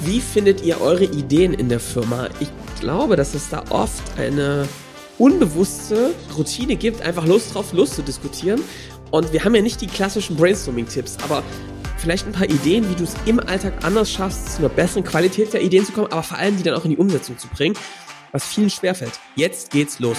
Wie findet ihr eure Ideen in der Firma? Ich glaube, dass es da oft eine unbewusste Routine gibt, einfach Lust drauf, Lust zu diskutieren. Und wir haben ja nicht die klassischen Brainstorming-Tipps, aber vielleicht ein paar Ideen, wie du es im Alltag anders schaffst, zu einer besseren Qualität der Ideen zu kommen, aber vor allem die dann auch in die Umsetzung zu bringen, was vielen schwerfällt. Jetzt geht's los.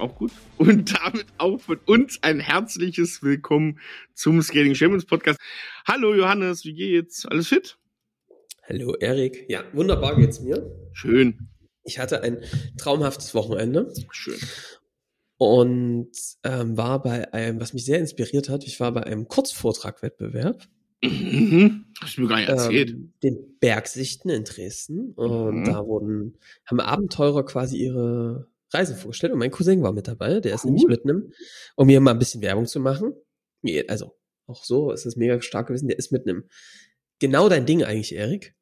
auch gut. Und damit auch von uns ein herzliches Willkommen zum Scaling Champions Podcast. Hallo Johannes, wie geht's? Alles fit? Hallo Erik. Ja, wunderbar geht's mir. Schön. Ich hatte ein traumhaftes Wochenende. Schön. Und ähm, war bei einem, was mich sehr inspiriert hat, ich war bei einem Kurzvortragwettbewerb. Mhm. Hast du mir gar nicht erzählt. Ähm, den Bergsichten in Dresden. Und Mhm. da wurden, haben Abenteurer quasi ihre Reisen vorgestellt und mein Cousin war mit dabei, der ist Cool. nämlich mit einem, um mir mal ein bisschen Werbung zu machen. Also, auch so ist es mega stark gewesen, der ist mit einem, genau dein Ding eigentlich, Erik.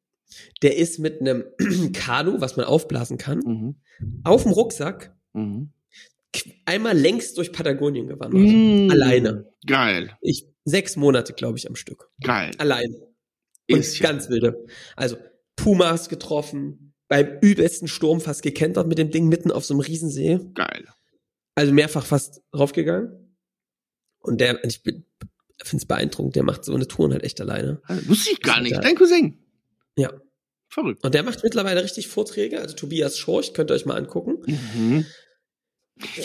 Der ist mit einem Kanu, was man aufblasen kann, Mhm. auf dem Rucksack Mhm. einmal längst durch Patagonien gewandert. Mhm. Alleine. Geil, Ich, sechs Monate, glaube ich, am Stück. geil. Allein. Und Ist ja- ganz wilde. Also Pumas getroffen, beim übelsten Sturm fast gekentert mit dem Ding mitten auf so einem Riesensee. Geil. Also mehrfach fast raufgegangen. Und der, ich bin, finde es beeindruckend, der macht so eine Touren halt echt alleine. Also, wusste ich gar Ist nicht. geil. Dein Cousin. Ja. Verrückt. Und der macht mittlerweile richtig Vorträge, also Tobias Schorch, könnt ihr euch mal angucken. Mhm.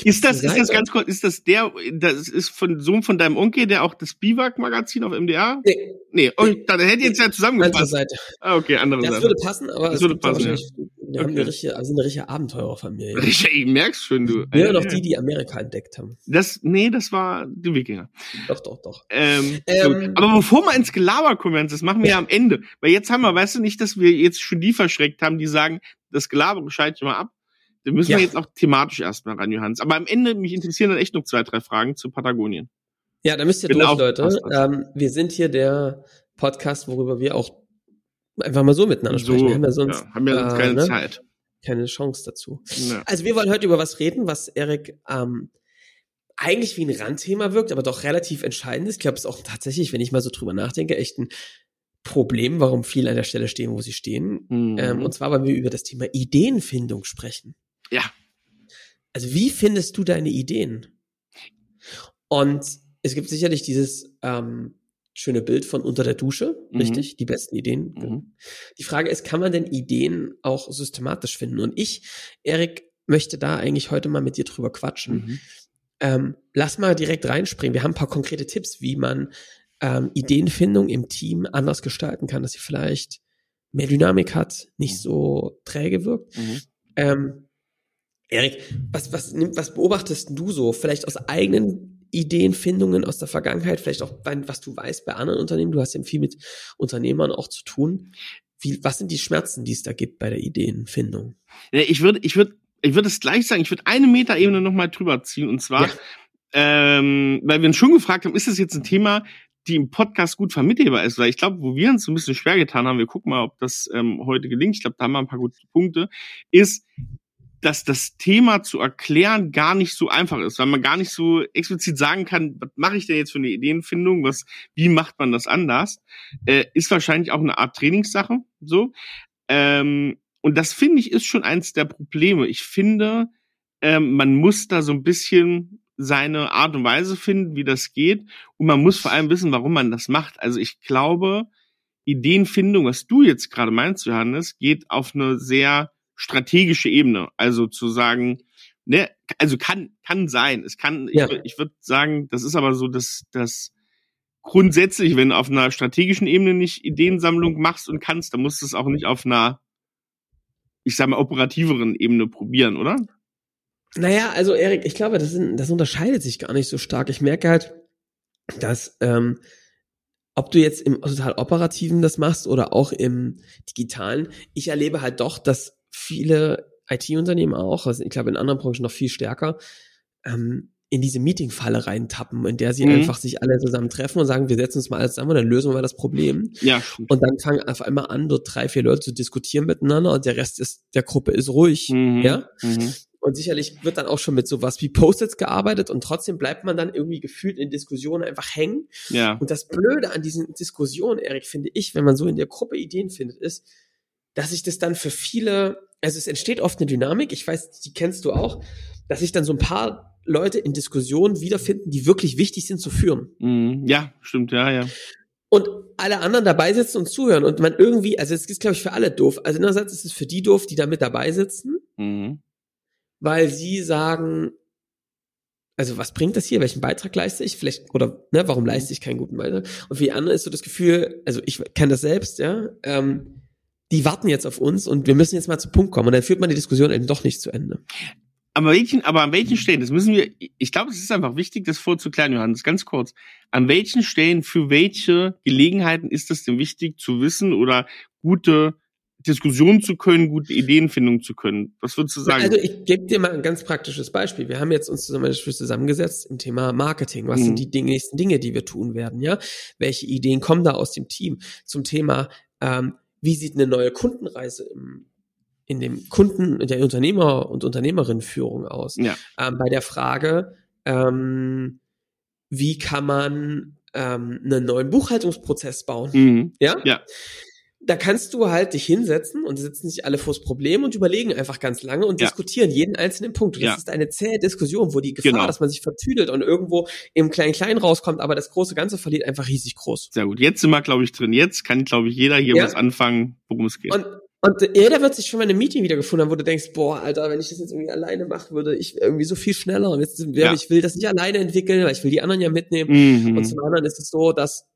Ist das, ist das ganz kurz, ist das der, das ist von Sohn von deinem Onkel, der auch das Biwak-Magazin auf MDR? Nee, Nee, oh, dann hätte ich jetzt ja andere zusammengefasst. Seite. Ah, okay, andere Das Seite. würde passen, aber Das es würde ja passen, ja. Wir haben Okay. eine richtige, also eine richtige Abenteurerfamilie. Richtig, ich merk's schon, du. Ja, Äh, noch die, die Amerika entdeckt haben. Das, nee, das war die Wikinger. Doch, doch, doch. Ähm, Ähm. Aber bevor wir ins Gelaber kommen, das machen wir ja am Ende. Weil jetzt haben wir, weißt du nicht, dass wir jetzt schon die verschreckt haben, die sagen, das Gelaber schalte ich mal ab. Da müssen Ja. wir jetzt auch thematisch erstmal ran, Johannes. Aber am Ende, mich interessieren dann echt noch zwei, drei Fragen zu Patagonien. Ja, da müsst ihr Bin durch, Leute. Ähm, wir sind hier der Podcast, worüber wir auch einfach mal so miteinander sprechen. Wir haben ja sonst ja, haben wir sonst äh, keine ne? Zeit. keine Chance dazu. Ja. Also wir wollen heute über was reden, was Erik ähm, eigentlich wie ein Randthema wirkt, aber doch relativ entscheidend ist. Ich glaube, es ist auch tatsächlich, wenn ich mal so drüber nachdenke, echt ein Problem, warum viele an der Stelle stehen, wo sie stehen. Mhm. Ähm, und zwar, weil wir über das Thema Ideenfindung sprechen. Ja. Also wie findest du deine Ideen? Und es gibt sicherlich dieses ähm, schöne Bild von unter der Dusche, Mhm. richtig? Die besten Ideen. Mhm. Die Frage ist, kann man denn Ideen auch systematisch finden? Und ich, Erik, möchte da eigentlich heute mal mit dir drüber quatschen. Mhm. Ähm, lass mal direkt reinspringen. Wir haben ein paar konkrete Tipps, wie man ähm, Ideenfindung im Team anders gestalten kann, dass sie vielleicht mehr Dynamik hat, nicht Mhm. so träge wirkt. Mhm. Ähm, Erik, was, was, was beobachtest du so? Vielleicht aus eigenen Ideenfindungen aus der Vergangenheit, vielleicht auch, was du weißt bei anderen Unternehmen. Du hast ja viel mit Unternehmern auch zu tun. Wie, was sind die Schmerzen, die es da gibt bei der Ideenfindung? Ich würde, ich würde, ich würde es gleich sagen, ich würde eine Metaebene nochmal drüber ziehen und zwar, Ja. ähm, weil wir uns schon gefragt haben, ist das jetzt ein Thema, die im Podcast gut vermittelbar ist? Weil ich glaube, wo wir uns so ein bisschen schwer getan haben, wir gucken mal, ob das ähm, heute gelingt, ich glaube, da haben wir ein paar gute Punkte, ist, dass das Thema zu erklären gar nicht so einfach ist, weil man gar nicht so explizit sagen kann, was mache ich denn jetzt für eine Ideenfindung, was, wie macht man das anders, äh, ist wahrscheinlich auch eine Art Trainingssache, so. Ähm, und das finde ich ist schon eins der Probleme. Ich finde, ähm, man muss da so ein bisschen seine Art und Weise finden, wie das geht. Und man muss vor allem wissen, warum man das macht. Also ich glaube, Ideenfindung, was du jetzt gerade meinst, Johannes, geht auf eine sehr strategische Ebene. Also zu sagen, ne, also kann, kann sein. Es kann, Ja. ich, ich würde sagen, das ist aber so, dass, dass grundsätzlich, wenn du auf einer strategischen Ebene nicht Ideensammlung machst und kannst, dann musst du es auch nicht auf einer, ich sag mal, operativeren Ebene probieren, oder? Naja, also Erik, ich glaube, das, sind, das unterscheidet sich gar nicht so stark. Ich merke halt, dass ähm, ob du jetzt im total operativen das machst oder auch im digitalen, ich erlebe halt doch, dass viele IT-Unternehmen auch, also ich glaube in anderen Branchen noch viel stärker, ähm, in diese Meeting-Falle reintappen, in der sie mhm. einfach sich alle zusammen treffen und sagen, wir setzen uns mal alles zusammen und dann lösen wir mal das Problem. Ja. Und dann fangen auf einmal an, dort drei, vier Leute zu diskutieren miteinander und der Rest ist, der Gruppe ist ruhig. Mhm. Ja. Mhm. Und sicherlich wird dann auch schon mit sowas wie Post-its gearbeitet und trotzdem bleibt man dann irgendwie gefühlt in Diskussionen einfach hängen. Ja. Und das Blöde an diesen Diskussionen, Erik, finde ich, wenn man so in der Gruppe Ideen findet, ist, dass sich das dann für viele, also es entsteht oft eine Dynamik, ich weiß, die kennst du auch, dass sich dann so ein paar Leute in Diskussionen wiederfinden, die wirklich wichtig sind zu führen. Mhm. Ja, stimmt, ja, ja. Und alle anderen dabei sitzen und zuhören und man irgendwie, also es ist, glaube ich, für alle doof. Also einerseits ist es für die doof, die da mit dabei sitzen. Mhm weil sie sagen, also was bringt das hier? Welchen Beitrag leiste ich? Vielleicht, oder ne, warum leiste ich keinen guten Beitrag? Und für die anderen ist so das Gefühl, also ich kenne das selbst, ja, ähm, die warten jetzt auf uns und wir müssen jetzt mal zum Punkt kommen. Und dann führt man die Diskussion eben doch nicht zu Ende. Aber, welchen, aber an welchen Stellen, das müssen wir, ich glaube, es ist einfach wichtig, das vorzuklären, Johannes, ganz kurz. An welchen Stellen, für welche Gelegenheiten ist es denn wichtig zu wissen oder gute Diskussion zu können, gute Ideenfindung zu können. Was würdest du sagen? Also ich gebe dir mal ein ganz praktisches Beispiel. Wir haben jetzt uns zusammen zusammengesetzt im Thema Marketing. Was mhm. sind die nächsten Dinge, die wir tun werden? Ja, welche Ideen kommen da aus dem Team zum Thema? Ähm, wie sieht eine neue Kundenreise im in dem Kunden, in der Unternehmer- und Unternehmerinnenführung aus? Ja. Ähm, bei der Frage, ähm, wie kann man ähm, einen neuen Buchhaltungsprozess bauen? Mhm. Ja? ja da kannst du halt dich hinsetzen und sitzen sich alle vors Problem und überlegen einfach ganz lange und ja. diskutieren jeden einzelnen Punkt. Und das ja. ist eine zähe Diskussion, wo die Gefahr, genau. dass man sich vertüdelt und irgendwo im Klein-Klein rauskommt, aber das große Ganze verliert einfach riesig groß. Sehr gut. Jetzt sind wir, glaube ich, drin. Jetzt kann, glaube ich, jeder hier ja. was anfangen, worum es geht. Und, und jeder wird sich schon mal in einem Meeting wiedergefunden haben, wo du denkst, boah, Alter, wenn ich das jetzt irgendwie alleine machen würde, ich irgendwie so viel schneller. Und jetzt, ja. ich will das nicht alleine entwickeln, weil ich will die anderen ja mitnehmen. Mhm. Und zum anderen ist es so, dass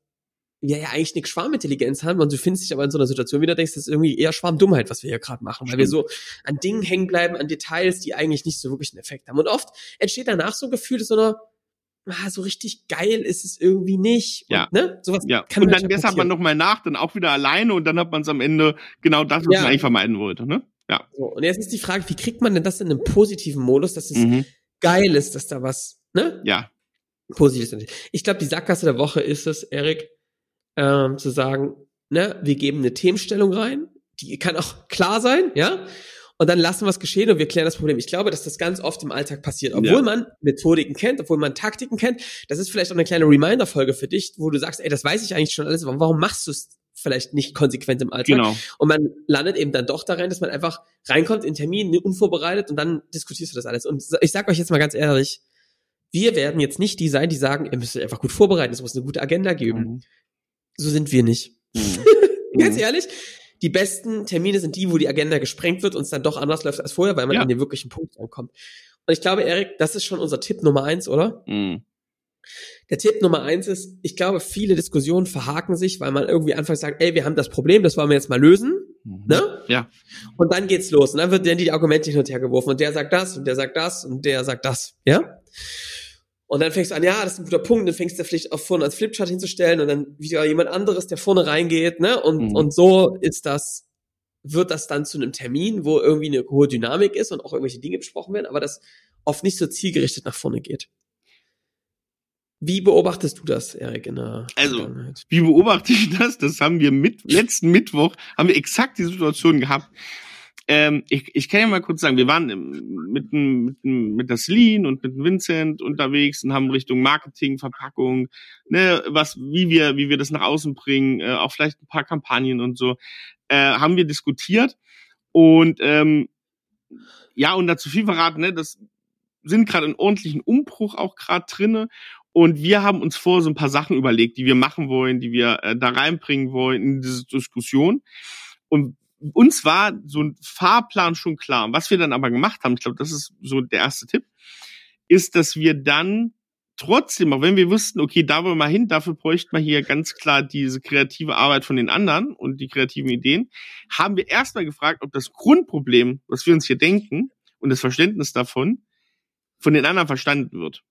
wir ja eigentlich eine Schwarmintelligenz haben und du findest dich aber in so einer Situation wieder, denkst, das ist irgendwie eher Schwarmdummheit, was wir hier gerade machen, weil wir so an Dingen hängen bleiben, an Details, die eigentlich nicht so wirklich einen Effekt haben. Und oft entsteht danach so ein Gefühl, so einer, ah, so richtig geil ist es irgendwie nicht. Ja. Und, ne? Sowas ja. kann und dann deshalb man nochmal nach, dann auch wieder alleine und dann hat man es am Ende genau das, was ja. man eigentlich vermeiden wollte, ne? Ja. So, und jetzt ist die Frage, wie kriegt man denn das in einem positiven Modus, dass es mhm. geil ist, dass da was, ne? Ja. Positives. Ich glaube, die Sackgasse der Woche ist es, Erik, ähm, zu sagen, ne, wir geben eine Themenstellung rein, die kann auch klar sein, ja, und dann lassen wir es geschehen und wir klären das Problem. Ich glaube, dass das ganz oft im Alltag passiert, obwohl ja. man Methodiken kennt, obwohl man Taktiken kennt. Das ist vielleicht auch eine kleine Reminder-Folge für dich, wo du sagst, ey, das weiß ich eigentlich schon alles, warum machst du es vielleicht nicht konsequent im Alltag? Genau. Und man landet eben dann doch da rein, dass man einfach reinkommt in Termin, unvorbereitet und dann diskutierst du das alles. Und ich sag euch jetzt mal ganz ehrlich, wir werden jetzt nicht die sein, die sagen, ihr müsst euch einfach gut vorbereiten, es muss eine gute Agenda geben. Mhm so sind wir nicht. Mhm. Ganz mhm. ehrlich, die besten Termine sind die, wo die Agenda gesprengt wird und es dann doch anders läuft als vorher, weil man ja. an den wirklichen Punkt ankommt. Und ich glaube, Erik, das ist schon unser Tipp Nummer eins, oder? Mhm. Der Tipp Nummer eins ist, ich glaube, viele Diskussionen verhaken sich, weil man irgendwie anfangs sagt, ey, wir haben das Problem, das wollen wir jetzt mal lösen. Mhm. Ne? Ja. Und dann geht's los. Und dann wird dann die Argumente hin und her geworfen. Und der sagt das und der sagt das und der sagt das. Ja? Und dann fängst du an, ja, das ist ein guter Punkt, dann fängst du vielleicht auch vorne als Flipchart hinzustellen und dann wieder jemand anderes, der vorne reingeht, ne? Und, mhm. und so ist das, wird das dann zu einem Termin, wo irgendwie eine hohe Dynamik ist und auch irgendwelche Dinge besprochen werden, aber das oft nicht so zielgerichtet nach vorne geht. Wie beobachtest du das, Erik, in der Also, wie beobachte ich das? Das haben wir mit, letzten Mittwoch, haben wir exakt die Situation gehabt ähm, ich, ich kann ja mal kurz sagen, wir waren mit, mit, mit der Celine und mit Vincent unterwegs und haben Richtung Marketing, Verpackung, ne, was, wie wir, wie wir das nach außen bringen, äh, auch vielleicht ein paar Kampagnen und so, äh, haben wir diskutiert. Und ähm, ja, und dazu viel verraten, ne, das sind gerade einen ordentlichen Umbruch auch gerade drinne. Und wir haben uns vor so ein paar Sachen überlegt, die wir machen wollen, die wir äh, da reinbringen wollen in diese Diskussion. Und uns war so ein Fahrplan schon klar. Was wir dann aber gemacht haben, ich glaube, das ist so der erste Tipp, ist, dass wir dann trotzdem, auch wenn wir wussten, okay, da wollen wir mal hin, dafür bräuchten wir hier ganz klar diese kreative Arbeit von den anderen und die kreativen Ideen, haben wir erstmal gefragt, ob das Grundproblem, was wir uns hier denken und das Verständnis davon von den anderen verstanden wird.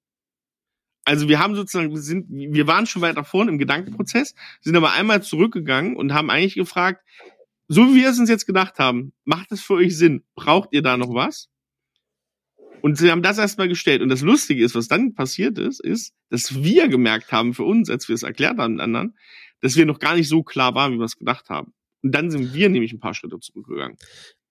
Also wir haben sozusagen, wir sind, wir waren schon weiter vorne im Gedankenprozess, sind aber einmal zurückgegangen und haben eigentlich gefragt, so wie wir es uns jetzt gedacht haben, macht es für euch Sinn? Braucht ihr da noch was? Und sie haben das erstmal gestellt. Und das Lustige ist, was dann passiert ist, ist, dass wir gemerkt haben für uns, als wir es erklärt haben den anderen, dass wir noch gar nicht so klar waren, wie wir es gedacht haben. Und dann sind wir nämlich ein paar Schritte zurückgegangen.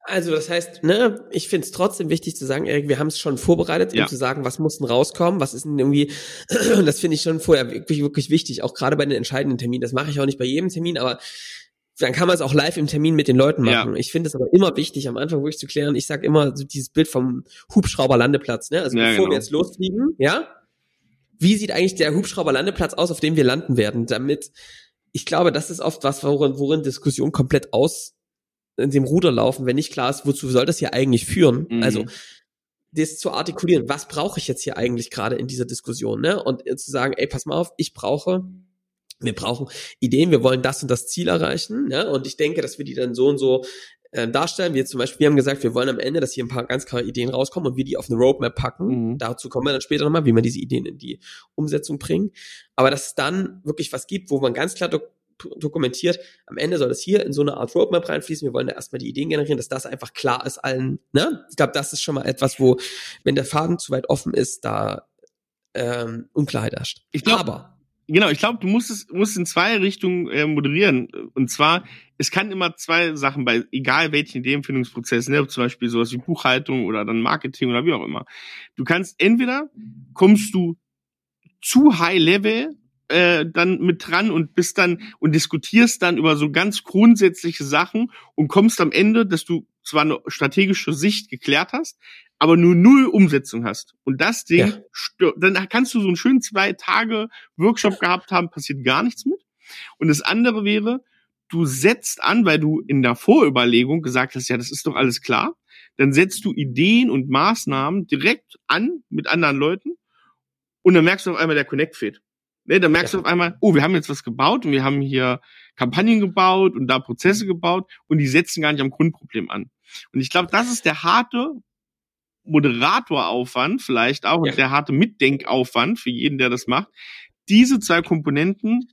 Also das heißt, ne, ich finde es trotzdem wichtig zu sagen, Erik, wir haben es schon vorbereitet, ja. um zu sagen, was muss denn rauskommen, was ist denn irgendwie, das finde ich schon vorher wirklich, wirklich wichtig, auch gerade bei den entscheidenden Terminen. Das mache ich auch nicht bei jedem Termin, aber dann kann man es auch live im Termin mit den Leuten machen. Ja. Ich finde es aber immer wichtig, am Anfang wirklich zu klären. Ich sage immer so dieses Bild vom Hubschrauberlandeplatz. Ne? Also ja, bevor genau. wir jetzt losfliegen, ja, wie sieht eigentlich der Hubschrauberlandeplatz aus, auf dem wir landen werden? Damit, ich glaube, das ist oft was, worin, worin Diskussionen komplett aus in dem Ruder laufen, wenn nicht klar ist, wozu soll das hier eigentlich führen? Mhm. Also das zu artikulieren, was brauche ich jetzt hier eigentlich gerade in dieser Diskussion, ne? Und zu sagen, ey, pass mal auf, ich brauche wir brauchen Ideen, wir wollen das und das Ziel erreichen. Ja? Und ich denke, dass wir die dann so und so äh, darstellen. Wir zum Beispiel, wir haben gesagt, wir wollen am Ende, dass hier ein paar ganz klare Ideen rauskommen und wir die auf eine Roadmap packen. Mhm. Dazu kommen wir dann später nochmal, wie wir diese Ideen in die Umsetzung bringen. Aber dass es dann wirklich was gibt, wo man ganz klar dok dokumentiert, am Ende soll es hier in so eine Art Roadmap reinfließen. Wir wollen da erstmal die Ideen generieren, dass das einfach klar ist allen. Ne? Ich glaube, das ist schon mal etwas, wo, wenn der Faden zu weit offen ist, da ähm, Unklarheit herrscht. Ich glaube, aber Genau, ich glaube, du musst es musst in zwei Richtungen äh, moderieren. Und zwar, es kann immer zwei Sachen bei, egal welchen Ideenfindungsprozess, ne, zum Beispiel sowas wie Buchhaltung oder dann Marketing oder wie auch immer. Du kannst entweder kommst du zu High Level äh, dann mit dran und bist dann und diskutierst dann über so ganz grundsätzliche Sachen und kommst am Ende, dass du zwar eine strategische Sicht geklärt hast, aber nur null Umsetzung hast. Und das Ding, ja. dann kannst du so einen schönen zwei Tage Workshop gehabt haben, passiert gar nichts mit. Und das andere wäre, du setzt an, weil du in der Vorüberlegung gesagt hast, ja, das ist doch alles klar, dann setzt du Ideen und Maßnahmen direkt an mit anderen Leuten und dann merkst du auf einmal, der Connect fehlt. Ne, dann merkst ja. du auf einmal, oh, wir haben jetzt was gebaut und wir haben hier Kampagnen gebaut und da Prozesse gebaut und die setzen gar nicht am Grundproblem an. Und ich glaube, das ist der harte Moderatoraufwand vielleicht auch ja. und der harte Mitdenkaufwand für jeden, der das macht, diese zwei Komponenten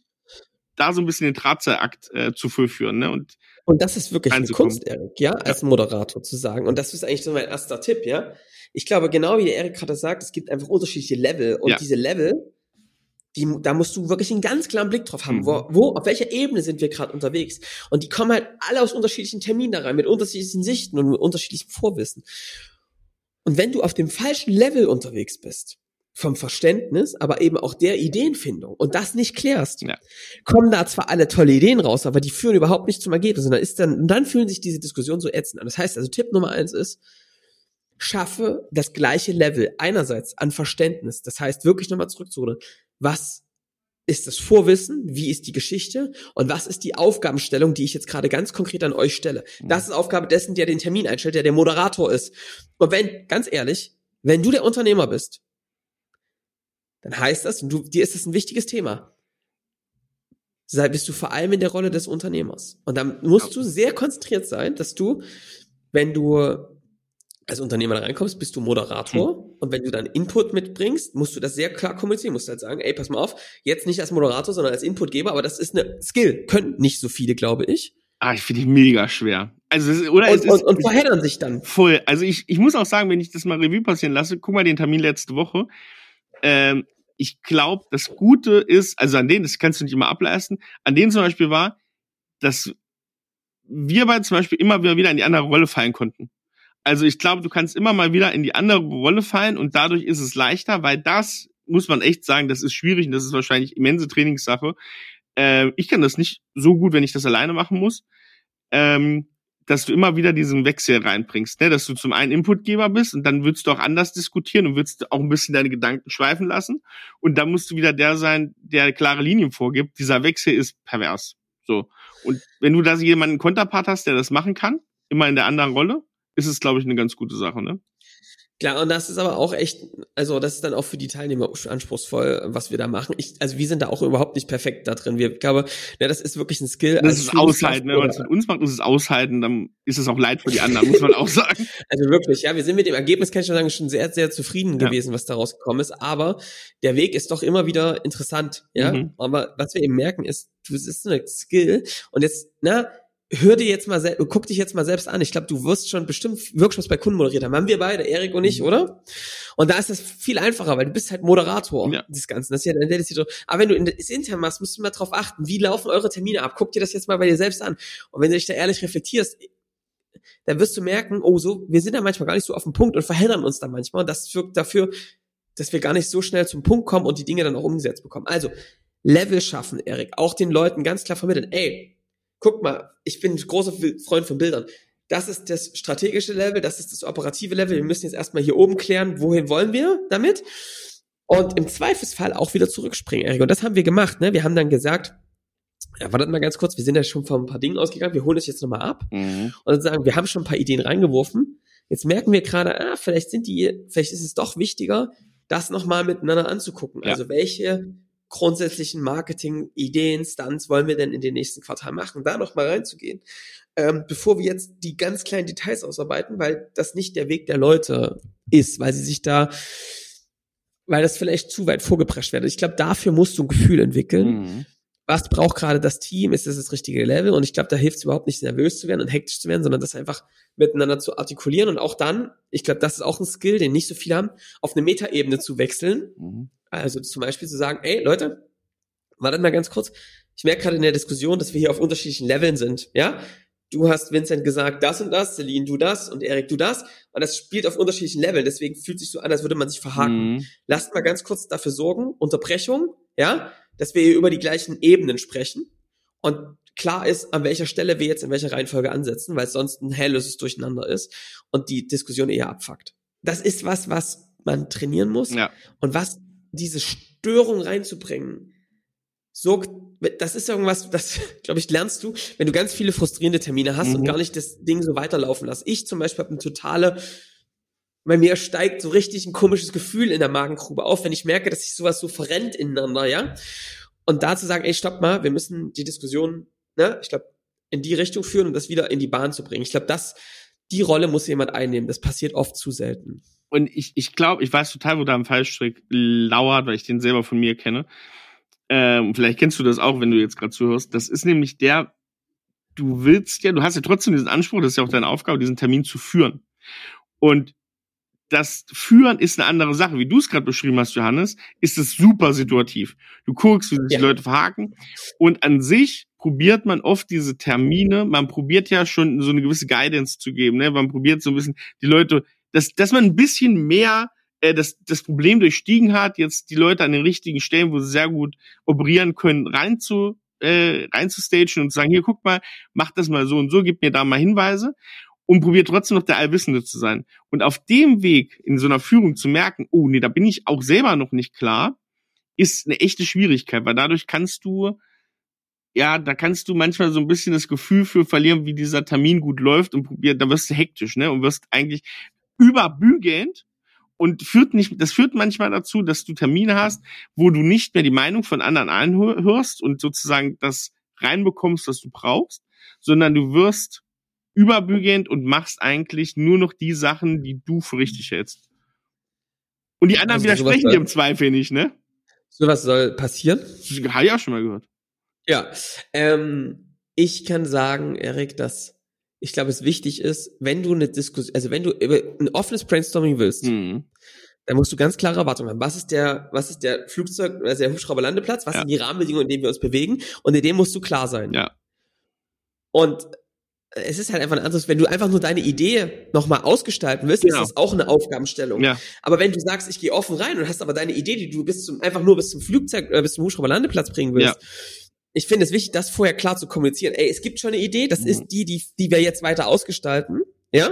da so ein bisschen den Drahtseilakt äh, zu vollführen. Ne? Und, und das ist wirklich eine Kunst, Erik, ja, als ja. Moderator zu sagen. Und das ist eigentlich so mein erster Tipp, ja. Ich glaube, genau wie der Erik gerade sagt, es gibt einfach unterschiedliche Level und ja. diese Level, die, da musst du wirklich einen ganz klaren Blick drauf haben, mhm. wo, wo, auf welcher Ebene sind wir gerade unterwegs. Und die kommen halt alle aus unterschiedlichen Terminen da rein, mit unterschiedlichen Sichten und mit unterschiedlichem Vorwissen. Und wenn du auf dem falschen Level unterwegs bist, vom Verständnis, aber eben auch der Ideenfindung und das nicht klärst, ja. kommen da zwar alle tolle Ideen raus, aber die führen überhaupt nicht zum Ergebnis. Und dann ist dann, und dann fühlen sich diese Diskussionen so ätzend an. Das heißt also, Tipp Nummer eins ist, schaffe das gleiche Level einerseits an Verständnis. Das heißt, wirklich nochmal zurückzuholen. Was ist das Vorwissen, wie ist die Geschichte und was ist die Aufgabenstellung, die ich jetzt gerade ganz konkret an euch stelle. Mhm. Das ist Aufgabe dessen, der den Termin einstellt, der der Moderator ist. Und wenn, ganz ehrlich, wenn du der Unternehmer bist, dann heißt das, und du, dir ist das ein wichtiges Thema, sei, bist du vor allem in der Rolle des Unternehmers. Und dann musst du sehr konzentriert sein, dass du, wenn du als Unternehmer da reinkommst, bist du Moderator. Hm. Und wenn du dann Input mitbringst, musst du das sehr klar kommunizieren. Musst halt sagen, ey, pass mal auf, jetzt nicht als Moderator, sondern als Inputgeber, aber das ist eine Skill. Können nicht so viele, glaube ich. Ah, ich finde ich mega schwer. Also, ist, oder und, es ist, und, und verheddern sich dann. Voll. Also ich, ich muss auch sagen, wenn ich das mal Revue passieren lasse, guck mal den Termin letzte Woche. Ähm, ich glaube, das Gute ist, also an denen, das kannst du nicht immer ableisten, an denen zum Beispiel war, dass wir beide zum Beispiel immer wieder in die andere Rolle fallen konnten. Also ich glaube, du kannst immer mal wieder in die andere Rolle fallen und dadurch ist es leichter, weil das muss man echt sagen, das ist schwierig und das ist wahrscheinlich immense Trainingssache. Äh, ich kann das nicht so gut, wenn ich das alleine machen muss. Ähm, dass du immer wieder diesen Wechsel reinbringst, ne? dass du zum einen Inputgeber bist und dann würdest du auch anders diskutieren und würdest auch ein bisschen deine Gedanken schweifen lassen und dann musst du wieder der sein, der klare Linien vorgibt. Dieser Wechsel ist pervers. So. Und wenn du da jemanden Konterpart hast, der das machen kann, immer in der anderen Rolle, ist es, glaube ich, eine ganz gute Sache, ne? Klar, und das ist aber auch echt, also das ist dann auch für die Teilnehmer anspruchsvoll, was wir da machen. Ich, also wir sind da auch überhaupt nicht perfekt da drin. Wir ich glaube, ja, das ist wirklich ein Skill. Das ist aushalten, wenn man es mit uns macht, ist es aushalten, dann ist es auch leid für die anderen, muss man auch sagen. Also wirklich, ja, wir sind mit dem Ergebnis, kann ich schon sagen, schon sehr, sehr zufrieden ja. gewesen, was da rausgekommen ist. Aber der Weg ist doch immer wieder interessant, ja. Mhm. Aber was wir eben merken ist, du bist eine Skill und jetzt, na, hör dir jetzt mal selbst, guck dich jetzt mal selbst an. Ich glaube, du wirst schon bestimmt Workshops bei Kunden moderiert haben. Haben wir beide, Erik und ich, mhm. oder? Und da ist das viel einfacher, weil du bist halt Moderator ja. des Ganzen. Das ist ja der Situation. Aber wenn du es intern machst, musst du mal drauf achten, wie laufen eure Termine ab. Guck dir das jetzt mal bei dir selbst an. Und wenn du dich da ehrlich reflektierst, dann wirst du merken, oh, so, wir sind da manchmal gar nicht so auf dem Punkt und verheddern uns da manchmal. Und das wirkt dafür, dass wir gar nicht so schnell zum Punkt kommen und die Dinge dann auch umgesetzt bekommen. Also, Level schaffen, Erik. Auch den Leuten ganz klar vermitteln, ey, guck mal, ich bin ein großer Freund von Bildern. Das ist das strategische Level, das ist das operative Level. Wir müssen jetzt erstmal hier oben klären, wohin wollen wir damit? Und im Zweifelsfall auch wieder zurückspringen, Erik. Und das haben wir gemacht. Ne? Wir haben dann gesagt, ja, wartet mal ganz kurz, wir sind ja schon von ein paar Dingen ausgegangen, wir holen das jetzt nochmal ab mhm. und sagen, wir haben schon ein paar Ideen reingeworfen. Jetzt merken wir gerade, ah, vielleicht sind die, vielleicht ist es doch wichtiger, das nochmal miteinander anzugucken. Ja. Also welche grundsätzlichen Marketing-Ideen, Stunts wollen wir denn in den nächsten Quartal machen, da noch mal reinzugehen, ähm, bevor wir jetzt die ganz kleinen Details ausarbeiten, weil das nicht der Weg der Leute ist, weil sie sich da, weil das vielleicht zu weit vorgeprescht wird. Ich glaube, dafür musst du ein Gefühl entwickeln. Mhm. Was braucht gerade das Team? Ist das das richtige Level? Und ich glaube, da hilft es überhaupt nicht, nervös zu werden und hektisch zu werden, sondern das einfach miteinander zu artikulieren und auch dann, ich glaube, das ist auch ein Skill, den nicht so viele haben, auf eine Metaebene zu wechseln. Mhm also zum Beispiel zu sagen, ey Leute, wartet mal ganz kurz. Ich merke gerade in der Diskussion, dass wir hier auf unterschiedlichen Leveln sind. Ja, du hast Vincent gesagt, das und das, Celine, du das und Erik, du das. Und das spielt auf unterschiedlichen Leveln. Deswegen fühlt sich so an, als würde man sich verhaken. Mhm. Lasst mal ganz kurz dafür sorgen, Unterbrechung, ja, dass wir hier über die gleichen Ebenen sprechen. Und klar ist, an welcher Stelle wir jetzt in welcher Reihenfolge ansetzen, weil es sonst ein hellöses Durcheinander ist und die Diskussion eher abfuckt. Das ist was, was man trainieren muss ja. und was diese Störung reinzubringen, so, das ist irgendwas, das, glaube ich, lernst du, wenn du ganz viele frustrierende Termine hast mhm. und gar nicht das Ding so weiterlaufen lässt. Ich zum Beispiel habe eine totale, bei mir steigt so richtig ein komisches Gefühl in der Magengrube auf, wenn ich merke, dass sich sowas so verrennt ineinander, ja. Und da zu sagen, ey, stopp mal, wir müssen die Diskussion, ne, ich glaube, in die Richtung führen und das wieder in die Bahn zu bringen. Ich glaube, das, die Rolle muss jemand einnehmen. Das passiert oft zu selten und ich, ich glaube, ich weiß total, wo da ein Fallstrick lauert, weil ich den selber von mir kenne. Ähm, vielleicht kennst du das auch, wenn du jetzt gerade zuhörst. Das ist nämlich der, du willst ja, du hast ja trotzdem diesen Anspruch, das ist ja auch deine Aufgabe, diesen Termin zu führen. Und das Führen ist eine andere Sache. Wie du es gerade beschrieben hast, Johannes, ist es super situativ. Du guckst, wie sich ja. die Leute verhaken. Und an sich probiert man oft diese Termine, man probiert ja schon so eine gewisse Guidance zu geben. Ne? Man probiert so ein bisschen die Leute dass, dass man ein bisschen mehr äh, das, das Problem durchstiegen hat, jetzt die Leute an den richtigen Stellen, wo sie sehr gut operieren können, rein zu äh, rein zu stagen und zu sagen, hier guck mal, mach das mal so und so, gib mir da mal Hinweise und probiert trotzdem noch der Allwissende zu sein. Und auf dem Weg in so einer Führung zu merken, oh nee, da bin ich auch selber noch nicht klar, ist eine echte Schwierigkeit, weil dadurch kannst du ja, da kannst du manchmal so ein bisschen das Gefühl für verlieren, wie dieser Termin gut läuft und probiert, da wirst du hektisch, ne? Und wirst eigentlich überbügelnd und führt nicht, das führt manchmal dazu, dass du Termine hast, wo du nicht mehr die Meinung von anderen anhörst und sozusagen das reinbekommst, was du brauchst, sondern du wirst überbügelnd und machst eigentlich nur noch die Sachen, die du für richtig hältst. Und die anderen also widersprechen dir im Zweifel nicht, ne? Sowas soll passieren? Habe ich auch schon mal gehört. Ja, ähm, ich kann sagen, Erik, dass ich glaube, es wichtig ist, wenn du eine Diskussion, also wenn du ein offenes Brainstorming willst, mhm. dann musst du ganz klare Erwartungen haben. Was ist der, was ist der Flugzeug, also der Hubschrauberlandeplatz? Was ja. sind die Rahmenbedingungen, in denen wir uns bewegen? Und in dem musst du klar sein. Ja. Und es ist halt einfach ein anderes, wenn du einfach nur deine Idee nochmal ausgestalten willst, genau. ist das auch eine Aufgabenstellung. Ja. Aber wenn du sagst, ich gehe offen rein und hast aber deine Idee, die du bis zum, einfach nur bis zum Flugzeug, äh, bis zum Hubschrauberlandeplatz bringen willst, ja ich finde es wichtig, das vorher klar zu kommunizieren. Ey, es gibt schon eine Idee, das mhm. ist die, die, die wir jetzt weiter ausgestalten, ja?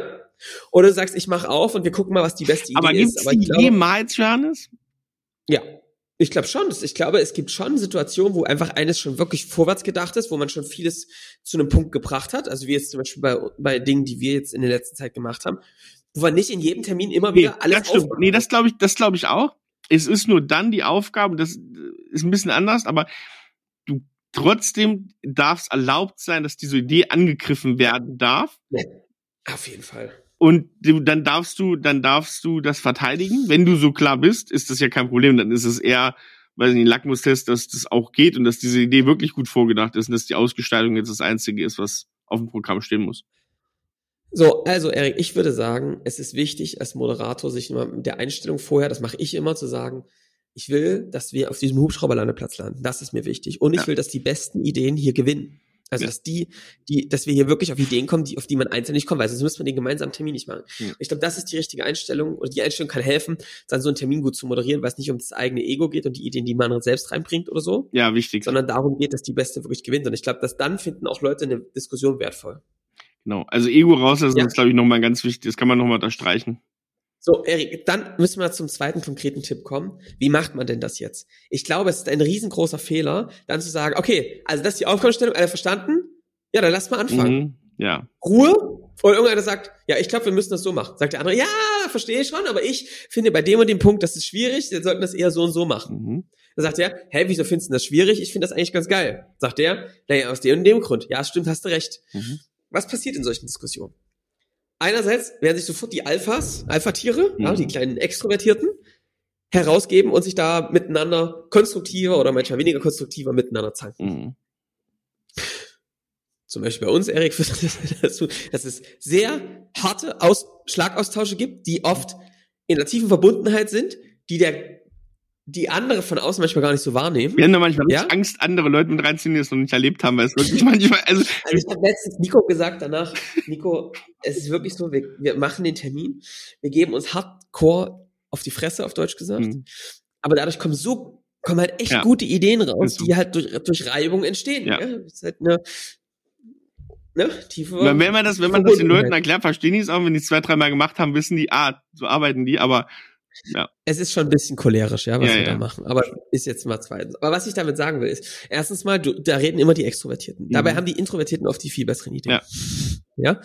Oder du sagst, ich mache auf und wir gucken mal, was die beste Idee aber ist. Aber gibt es die jemals, Johannes? Ja, ich glaube schon. Ich glaube, es gibt schon Situationen, wo einfach eines schon wirklich vorwärts gedacht ist, wo man schon vieles zu einem Punkt gebracht hat. Also wie jetzt zum Beispiel bei, bei Dingen, die wir jetzt in der letzten Zeit gemacht haben. wo wir nicht in jedem Termin immer wieder nee, alles das stimmt. Nee, das glaube ich, das glaube ich auch. Es ist nur dann die Aufgabe, das ist ein bisschen anders, aber trotzdem darf es erlaubt sein, dass diese Idee angegriffen werden darf. Auf jeden Fall. Und dann darfst du, dann darfst du das verteidigen. Wenn du so klar bist, ist das ja kein Problem. Dann ist es eher, weiß nicht, ein Lackmustest, dass das auch geht und dass diese Idee wirklich gut vorgedacht ist und dass die Ausgestaltung jetzt das Einzige ist, was auf dem Programm stehen muss. So, also Erik, ich würde sagen, es ist wichtig, als Moderator sich immer mit der Einstellung vorher, das mache ich immer, zu sagen, ich will, dass wir auf diesem Hubschrauberlandeplatz landen. Das ist mir wichtig. Und ich Ja. will, dass die besten Ideen hier gewinnen. Also, Ja. dass die, die, dass wir hier wirklich auf Ideen kommen, die, auf die man einzeln nicht kommt, weil sonst müsste man den gemeinsamen Termin nicht machen. Ja. Ich glaube, das ist die richtige Einstellung und die Einstellung kann helfen, dann so einen Termin gut zu moderieren, weil es nicht um das eigene Ego geht und die Ideen, die man selbst reinbringt oder so, Ja, wichtig. sondern darum geht, dass die Beste wirklich gewinnt. Und ich glaube, dass dann finden auch Leute eine Diskussion wertvoll. Genau. Also Ego rauslassen Ja. ist, glaube ich, nochmal ganz wichtig. Das kann man nochmal unterstreichen. So, Erik, dann müssen wir zum zweiten konkreten Tipp kommen. Wie macht man denn das jetzt? Ich glaube, es ist ein riesengroßer Fehler, dann zu sagen, okay, also das ist die Aufgabenstellung, alle verstanden? Ja, dann lass mal anfangen. Mhm. Ja. Ruhe. Oder irgendeiner sagt, ja, ich glaube, wir müssen das so machen. Sagt der andere, ja, verstehe ich schon, aber ich finde bei dem und dem Punkt, das ist schwierig, wir sollten das eher so und so machen. Mhm. Dann sagt er, hä, wieso findest du das schwierig? Ich finde das eigentlich ganz geil. Sagt er, naja, aus dem und dem Grund. Ja, stimmt, hast du recht. Mhm. Was passiert in solchen Diskussionen? Einerseits werden sich sofort die Alphas, Alpha-Tiere, ja, Mhm. die kleinen Extrovertierten, herausgeben und sich da miteinander konstruktiver oder manchmal weniger konstruktiver miteinander zanken. Mhm. Zum Beispiel bei uns, Erik, führt das dazu, dass es sehr harte Aus Schlagaustausche gibt, die oft in einer tiefen Verbundenheit sind, die der die andere von außen manchmal gar nicht so wahrnehmen. Wir haben da manchmal Ja? Angst, andere Leute mit reinzunehmen, die es noch nicht erlebt haben, weil es wirklich manchmal, also, Also ich habe letztens Nico gesagt danach, Nico, es ist wirklich so, wir, wir machen den Termin, wir geben uns hardcore auf die Fresse, auf Deutsch gesagt, Mhm. aber dadurch kommen so, kommen halt echt Ja. gute Ideen raus, die halt durch, durch Reibung entstehen. Ja. Ja. Das ist halt eine, ne, tiefe wenn man das, wenn man das den Leuten erklärt, verstehen die es auch, wenn die es zwei, dreimal gemacht haben, wissen die, ah, so arbeiten die, aber, Es ist schon ein bisschen cholerisch, ja, was Ja, wir ja. da machen. Aber ist jetzt mal zweitens. Aber was ich damit sagen will, ist, erstens mal, du, da reden immer die Extrovertierten. Dabei Mhm. haben die Introvertierten oft die viel besseren Ideen. Ja. Ja.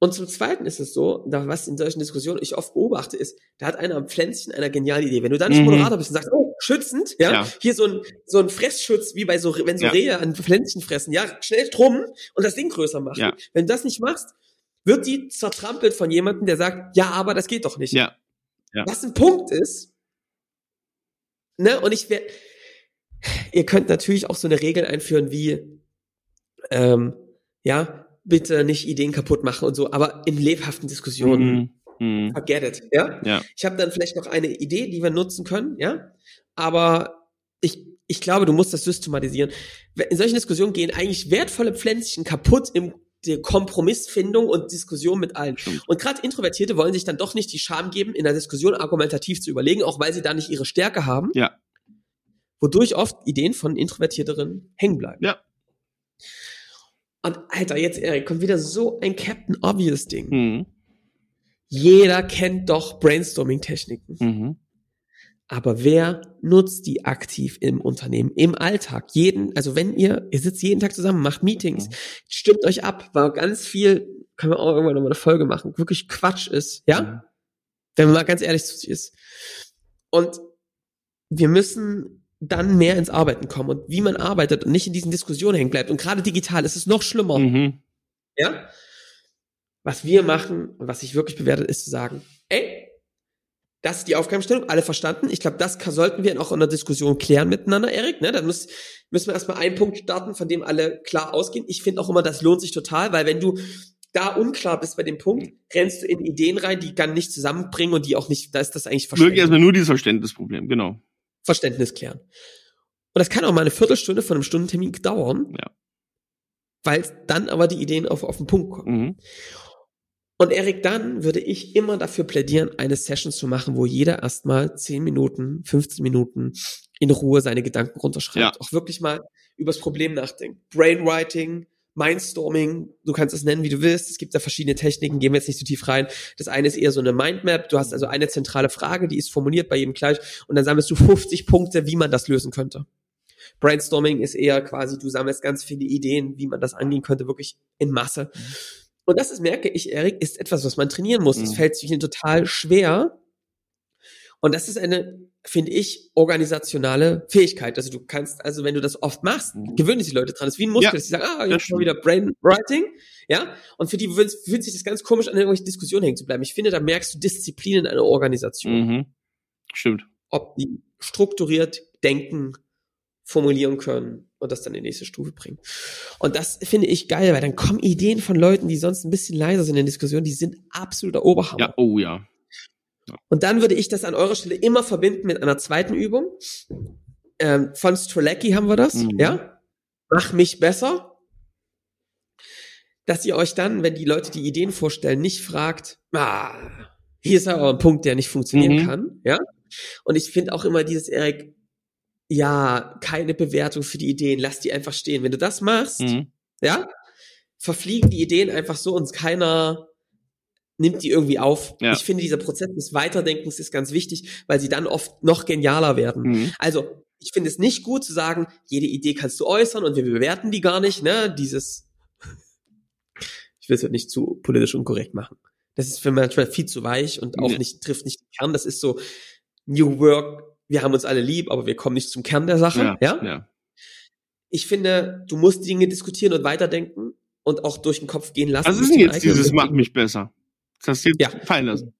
Und zum Zweiten ist es so, da, was in solchen Diskussionen ich oft beobachte, ist, da hat einer am Pflänzchen einer genialen Idee. Wenn du dann nicht Mhm. Moderator bist und sagst, oh, schützend, ja, Ja. hier so ein, so ein Fressschutz, wie bei so, wenn so Ja. Rehe an Pflänzchen fressen, ja, schnell drum und das Ding größer machen. Ja. Wenn du das nicht machst, wird die zertrampelt von jemandem, der sagt, ja, aber das geht doch nicht. ja, Ja. Was ein Punkt ist, ne, und ich werde, ihr könnt natürlich auch so eine Regel einführen wie, ähm, ja, bitte nicht Ideen kaputt machen und so, aber in lebhaften Diskussionen, Mhm. Mhm. forget it, ja. Ja. Ich habe dann vielleicht noch eine Idee, die wir nutzen können, ja, aber ich, ich glaube, du musst das systematisieren. In solchen Diskussionen gehen eigentlich wertvolle Pflänzchen kaputt im der Kompromissfindung und Diskussion mit allen. Und gerade Introvertierte wollen sich dann doch nicht die Scham geben, in der Diskussion argumentativ zu überlegen, auch weil sie da nicht ihre Stärke haben. Ja. Wodurch oft Ideen von Introvertierteren hängen bleiben. Ja. Und Alter, jetzt Erik, kommt wieder so ein Captain Obvious Ding. Mhm. Jeder kennt doch Brainstorming-Techniken. Mhm. Aber wer nutzt die aktiv im Unternehmen, im Alltag? Jeden, also wenn ihr, ihr sitzt jeden Tag zusammen, macht Meetings, stimmt euch ab, weil ganz viel, können wir auch irgendwann nochmal eine Folge machen, wirklich Quatsch ist, ja? Wenn man mal ganz ehrlich zu sich ist. Und wir müssen dann mehr ins Arbeiten kommen und wie man arbeitet und nicht in diesen Diskussionen hängen bleibt. Und gerade digital ist es noch schlimmer. Mhm. Ja? Was wir machen und was sich wirklich bewertet, ist zu sagen, ey, das ist die Aufgabenstellung, alle verstanden. Ich glaube, das sollten wir auch in der Diskussion klären miteinander, Erik. Ne? Dann muss, müssen wir erstmal einen Punkt starten, von dem alle klar ausgehen. Ich finde auch immer, das lohnt sich total, weil wenn du da unklar bist bei dem Punkt, rennst du in Ideen rein, die kann nicht zusammenbringen und die auch nicht, da ist das eigentlich Wirklich Verständnis, erstmal nur dieses Verständnisproblem, genau. Verständnis klären. Und das kann auch mal eine Viertelstunde von einem Stundentermin dauern, Ja. weil dann aber die Ideen auf, auf den Punkt kommen. Mhm. Und Erik, dann würde ich immer dafür plädieren, eine Session zu machen, wo jeder erstmal 10 Minuten, 15 Minuten in Ruhe seine Gedanken runterschreibt. Ja. Auch wirklich mal übers Problem nachdenken. Brainwriting, Mindstorming, du kannst es nennen, wie du willst. Es gibt da verschiedene Techniken, gehen wir jetzt nicht so tief rein. Das eine ist eher so eine Mindmap. Du hast also eine zentrale Frage, die ist formuliert bei jedem gleich und dann sammelst du 50 Punkte, wie man das lösen könnte. Brainstorming ist eher quasi, du sammelst ganz viele Ideen, wie man das angehen könnte, wirklich in Masse. Und das ist, merke ich, Erik, ist etwas, was man trainieren muss. Das Mhm. fällt vielen total schwer. Und das ist eine, finde ich, organisationale Fähigkeit. Also du kannst, also wenn du das oft machst, Mhm. gewöhnen sich die Leute dran. Das ist wie ein Muskel, Ja, dass die sagen, ah, jetzt schon wieder Brainwriting. Ja. Und für die fühlt fühlt sich das ganz komisch an, in irgendwelchen Diskussionen hängen zu bleiben. Ich finde, da merkst du Disziplin in einer Organisation. Mhm. Stimmt. Ob die strukturiert denken, formulieren können und das dann in die nächste Stufe bringen. Und das finde ich geil, weil dann kommen Ideen von Leuten, die sonst ein bisschen leiser sind in der Diskussion, die sind absoluter Oberhammer. Ja, oh ja. Und dann würde ich das an eurer Stelle immer verbinden mit einer zweiten Übung. Ähm, von Strelacki haben wir das, Mhm. ja? Mach mich besser. Dass ihr euch dann, wenn die Leute die Ideen vorstellen, nicht fragt, ah, hier ist aber ein Punkt, der nicht funktionieren Mhm. kann, ja? Und ich finde auch immer dieses, Erik, ja, keine Bewertung für die Ideen, lass die einfach stehen. Wenn du das machst, Mhm. ja, verfliegen die Ideen einfach so und keiner nimmt die irgendwie auf. Ja. Ich finde, dieser Prozess des Weiterdenkens ist ganz wichtig, weil sie dann oft noch genialer werden. Mhm. Also, ich finde es nicht gut zu sagen, jede Idee kannst du äußern und wir bewerten die gar nicht, ne? Dieses, ich will es jetzt nicht zu politisch unkorrekt machen. Das ist für manchmal viel zu weich und auch Ja. nicht, trifft nicht den Kern. Das ist so New Work, wir haben uns alle lieb, aber wir kommen nicht zum Kern der Sache, Ja, ja? ja. ich finde, du musst Dinge diskutieren und weiterdenken und auch durch den Kopf gehen lassen. Was durch ist denn den jetzt dieses Blick. Mach mich besser? Das hast du jetzt Ja. fallen lassen.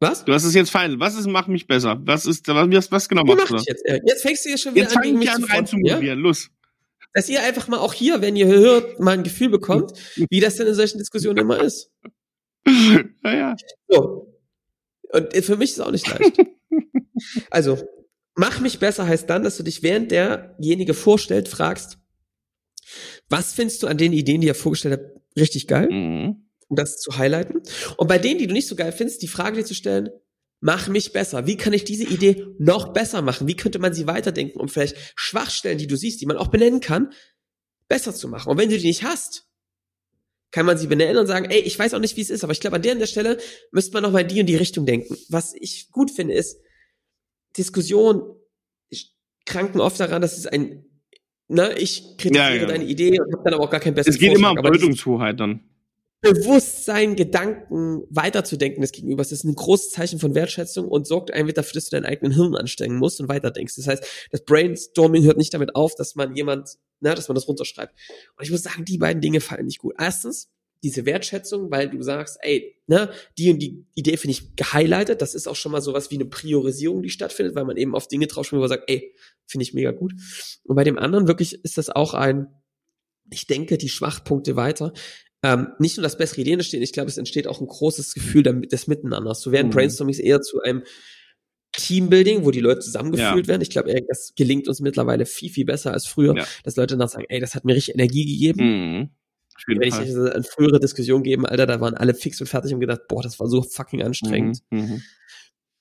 Was? Du hast es jetzt fallen. Was ist Mach mich besser? Was ist, was, was genau machst mach du jetzt? Jetzt fängst du ja schon wieder Jetzt an, fang gegen ich mich an zu fronten, ja? Los. Dass ihr einfach mal auch hier, wenn ihr hört, mal ein Gefühl bekommt, wie das denn in solchen Diskussionen immer ist. Naja. So. Und für mich ist es auch nicht leicht. Also, mach mich besser heißt dann, dass du dich während derjenige vorstellt, fragst, was findest du an den Ideen, die er vorgestellt hat, richtig geil? Mhm. um das zu highlighten. Und bei denen, die du nicht so geil findest, die Frage dir zu stellen, mach mich besser. Wie kann ich diese Idee noch besser machen? Wie könnte man sie weiterdenken, um vielleicht Schwachstellen, die du siehst, die man auch benennen kann, besser zu machen? Und wenn du die nicht hast, kann man sie benennen und sagen, ey, ich weiß auch nicht, wie es ist, aber ich glaube, an der, an der Stelle müsste man noch mal in die und die Richtung denken. Was ich gut finde, ist, Diskussion kranken oft daran, dass es ein, ne, ich kritisiere Ja, ja. deine Idee und habe dann aber auch gar keinen besseren Es geht immer um Vorschlag. Aber dieses- Deutungshoheit dann. Bewusstsein, Gedanken weiterzudenken des Gegenübers ist ein großes Zeichen von Wertschätzung und sorgt einem dafür, dass du deinen eigenen Hirn anstrengen musst und weiterdenkst. Das heißt, das Brainstorming hört nicht damit auf, dass man jemand, na, dass man das runterschreibt. Und ich muss sagen, die beiden Dinge fallen nicht gut. Erstens, diese Wertschätzung, weil du sagst, ey, ne, die und die Idee finde ich gehighlightet. Das ist auch schon mal sowas wie eine Priorisierung, die stattfindet, weil man eben auf Dinge draufschreibt, wo man sagt, ey, finde ich mega gut. Und bei dem anderen wirklich ist das auch ein, ich denke die Schwachpunkte weiter. Ähm, nicht nur, dass bessere Ideen entstehen, ich glaube, es entsteht auch ein großes Gefühl des Miteinanders. So werden Mhm. Brainstormings eher zu einem Teambuilding, wo die Leute zusammengefühlt werden. Ich glaube, das gelingt uns mittlerweile viel, viel besser als früher, Ja. dass Leute dann sagen, ey, das hat mir richtig Energie gegeben. Mhm. Wenn ich an frühere Diskussionen geben, Alter, da waren alle fix und fertig und gedacht, boah, das war so fucking anstrengend. Mhm. Mhm.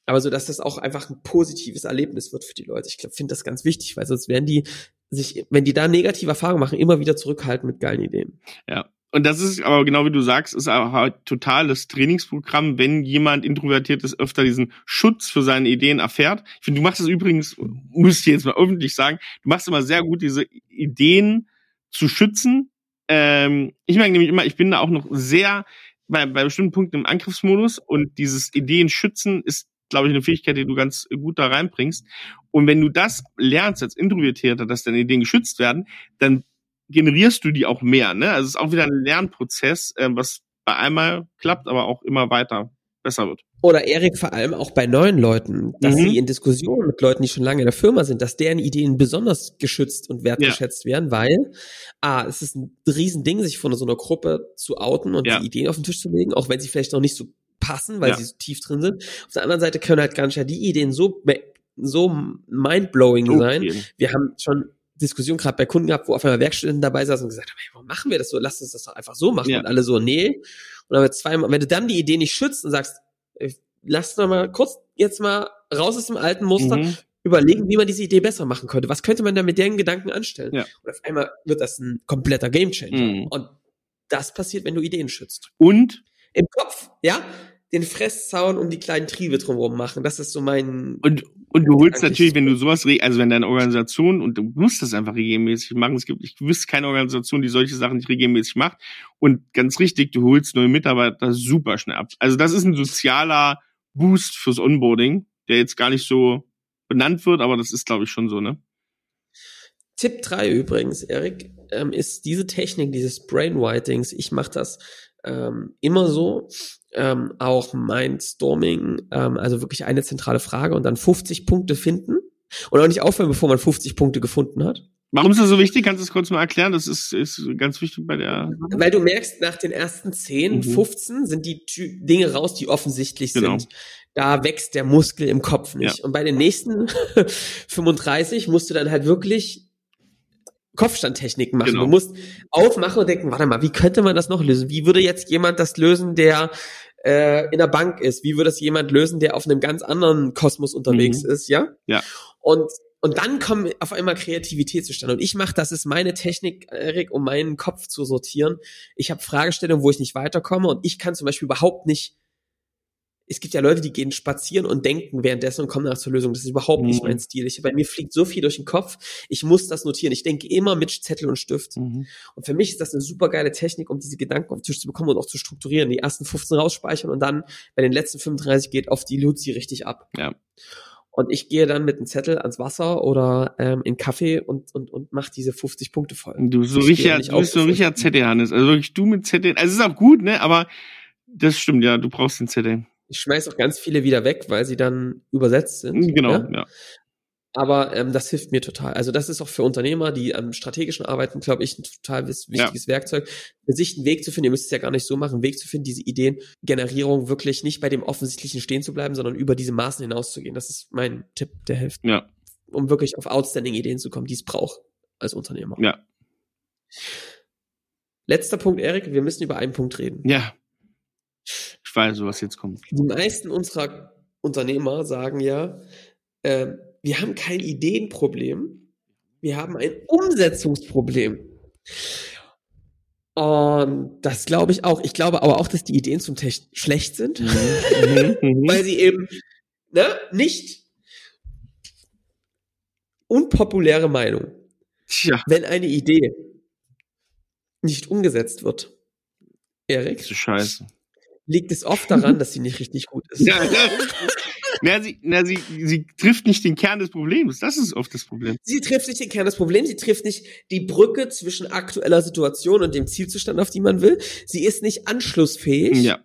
Aber so, dass das auch einfach ein positives Erlebnis wird für die Leute. Ich glaube, finde das ganz wichtig, weil sonst werden die sich, wenn die da negative Erfahrungen machen, immer wieder zurückhalten mit geilen Ideen. Ja. Und das ist aber genau wie du sagst, ist aber das Trainingsprogramm, wenn jemand introvertiert ist, öfter diesen Schutz für seine Ideen erfährt. Ich finde, du machst es übrigens, muss ich jetzt mal öffentlich sagen, du machst immer sehr gut, diese Ideen zu schützen. Ähm, ich merke nämlich immer, ich bin da auch noch sehr bei, bei bestimmten Punkten im Angriffsmodus und dieses Ideen schützen ist, glaube ich, eine Fähigkeit, die du ganz gut da reinbringst. Und wenn du das lernst als Introvertierter, dass deine Ideen geschützt werden, dann generierst du die auch mehr. Ne? Also es ist auch wieder ein Lernprozess, ähm, was bei einmal klappt, aber auch immer weiter besser wird. Oder Erik vor allem auch bei neuen Leuten, dass Mhm. sie in Diskussionen mit Leuten, die schon lange in der Firma sind, dass deren Ideen besonders geschützt und wertgeschätzt werden, weil ah, es ist ein Riesending, sich von so einer Gruppe zu outen und Ja. die Ideen auf den Tisch zu legen, auch wenn sie vielleicht noch nicht so passen, weil Ja. sie so tief drin sind. Auf der anderen Seite können halt nicht ja die Ideen so so mindblowing sein. Okay. Wir haben schon Diskussionen gerade bei Kunden gehabt, wo auf einmal Werkstudenten dabei saßen und gesagt haben, hey, warum machen wir das so? Lass uns das doch einfach so machen. Ja. Und alle so, nee. Und dann haben wir zweimal, wenn du dann die Idee nicht schützt und sagst, lass doch mal kurz jetzt mal raus aus dem alten Muster, Mhm. überlegen, wie man diese Idee besser machen könnte. Was könnte man da mit deren Gedanken anstellen? Ja. Und auf einmal wird das ein kompletter Gamechanger. Mhm. Und das passiert, wenn du Ideen schützt. Und Im Kopf, ja? Den Fresszaun um die kleinen Triebe drumherum machen. Das ist so mein. Und, und du holst natürlich, wenn du sowas, also wenn deine Organisation, und du musst das einfach regelmäßig machen, es gibt, ich wüsste keine Organisation, die solche Sachen nicht regelmäßig macht. Und ganz richtig, du holst neue Mitarbeiter super schnell ab. Also das ist ein sozialer Boost fürs Onboarding, der jetzt gar nicht so benannt wird, aber das ist, glaube ich, schon so, ne? Tipp 3 übrigens, Erik, ähm, ist diese Technik dieses Brainwritings. Ich mache das ähm, immer so. Ähm, auch Mindstorming, ähm, also wirklich eine zentrale Frage und dann 50 Punkte finden und auch nicht aufhören, bevor man 50 Punkte gefunden hat. Warum ist das so wichtig? Kannst du es kurz mal erklären? Das ist, ist ganz wichtig bei der. Weil du merkst, nach den ersten 10, mhm. 15 sind die Dinge raus, die offensichtlich genau. sind. Da wächst der Muskel im Kopf nicht. Ja. Und bei den nächsten 35 musst du dann halt wirklich Kopfstandtechniken machen. Genau. Du musst aufmachen und denken, warte mal, wie könnte man das noch lösen? Wie würde jetzt jemand das lösen, der äh, in der Bank ist? Wie würde das jemand lösen, der auf einem ganz anderen Kosmos unterwegs mhm. ist, ja? Ja. Und und dann kommt auf einmal Kreativität zustande. Und ich mache, das ist meine Technik, Erik, um meinen Kopf zu sortieren. Ich habe Fragestellungen, wo ich nicht weiterkomme und ich kann zum Beispiel überhaupt nicht es gibt ja Leute, die gehen spazieren und denken währenddessen und kommen nach zur Lösung. Das ist überhaupt mhm. nicht mein Stil. Ich, bei mir fliegt so viel durch den Kopf. Ich muss das notieren. Ich denke immer mit Zettel und Stift. Mhm. Und für mich ist das eine super geile Technik, um diese Gedanken auf den Tisch zu bekommen und auch zu strukturieren. Die ersten 15 rausspeichern und dann bei den letzten 35 geht auf die Luzi richtig ab. Ja. Und ich gehe dann mit einem Zettel ans Wasser oder ähm, in Kaffee und, und, und mach diese 50 Punkte voll. Du so Richard, du bist so Richard Zettel, Hannes. Also wirklich du mit Zettel. Also es ist auch gut, ne? Aber das stimmt, ja, du brauchst den Zettel. Ich schmeiß auch ganz viele wieder weg, weil sie dann übersetzt sind. Mhm, genau, ja. ja. Aber ähm, das hilft mir total. Also das ist auch für Unternehmer, die am strategischen arbeiten, glaube ich, ein total wichtiges ja. Werkzeug, für sich einen Weg zu finden. Ihr müsst es ja gar nicht so machen, einen Weg zu finden, diese Ideengenerierung wirklich nicht bei dem Offensichtlichen stehen zu bleiben, sondern über diese Maßen hinauszugehen. Das ist mein Tipp, der hilft. Ja. Um wirklich auf outstanding Ideen zu kommen, die es braucht als Unternehmer. Ja. Letzter Punkt, Erik, wir müssen über einen Punkt reden. Ja weiß, was jetzt kommt. Die meisten unserer Unternehmer sagen ja, äh, wir haben kein Ideenproblem, wir haben ein Umsetzungsproblem. Und das glaube ich auch. Ich glaube aber auch, dass die Ideen zum Teil schlecht sind, mhm. mhm, mhm. weil sie eben ne, nicht unpopuläre Meinung. Tja. Wenn eine Idee nicht umgesetzt wird, Erik, das ist scheiße liegt es oft daran, dass sie nicht richtig gut ist. Ja, ja. Na, sie, na, sie, sie trifft nicht den Kern des Problems. Das ist oft das Problem. Sie trifft nicht den Kern des Problems. Sie trifft nicht die Brücke zwischen aktueller Situation und dem Zielzustand, auf die man will. Sie ist nicht anschlussfähig. Ja.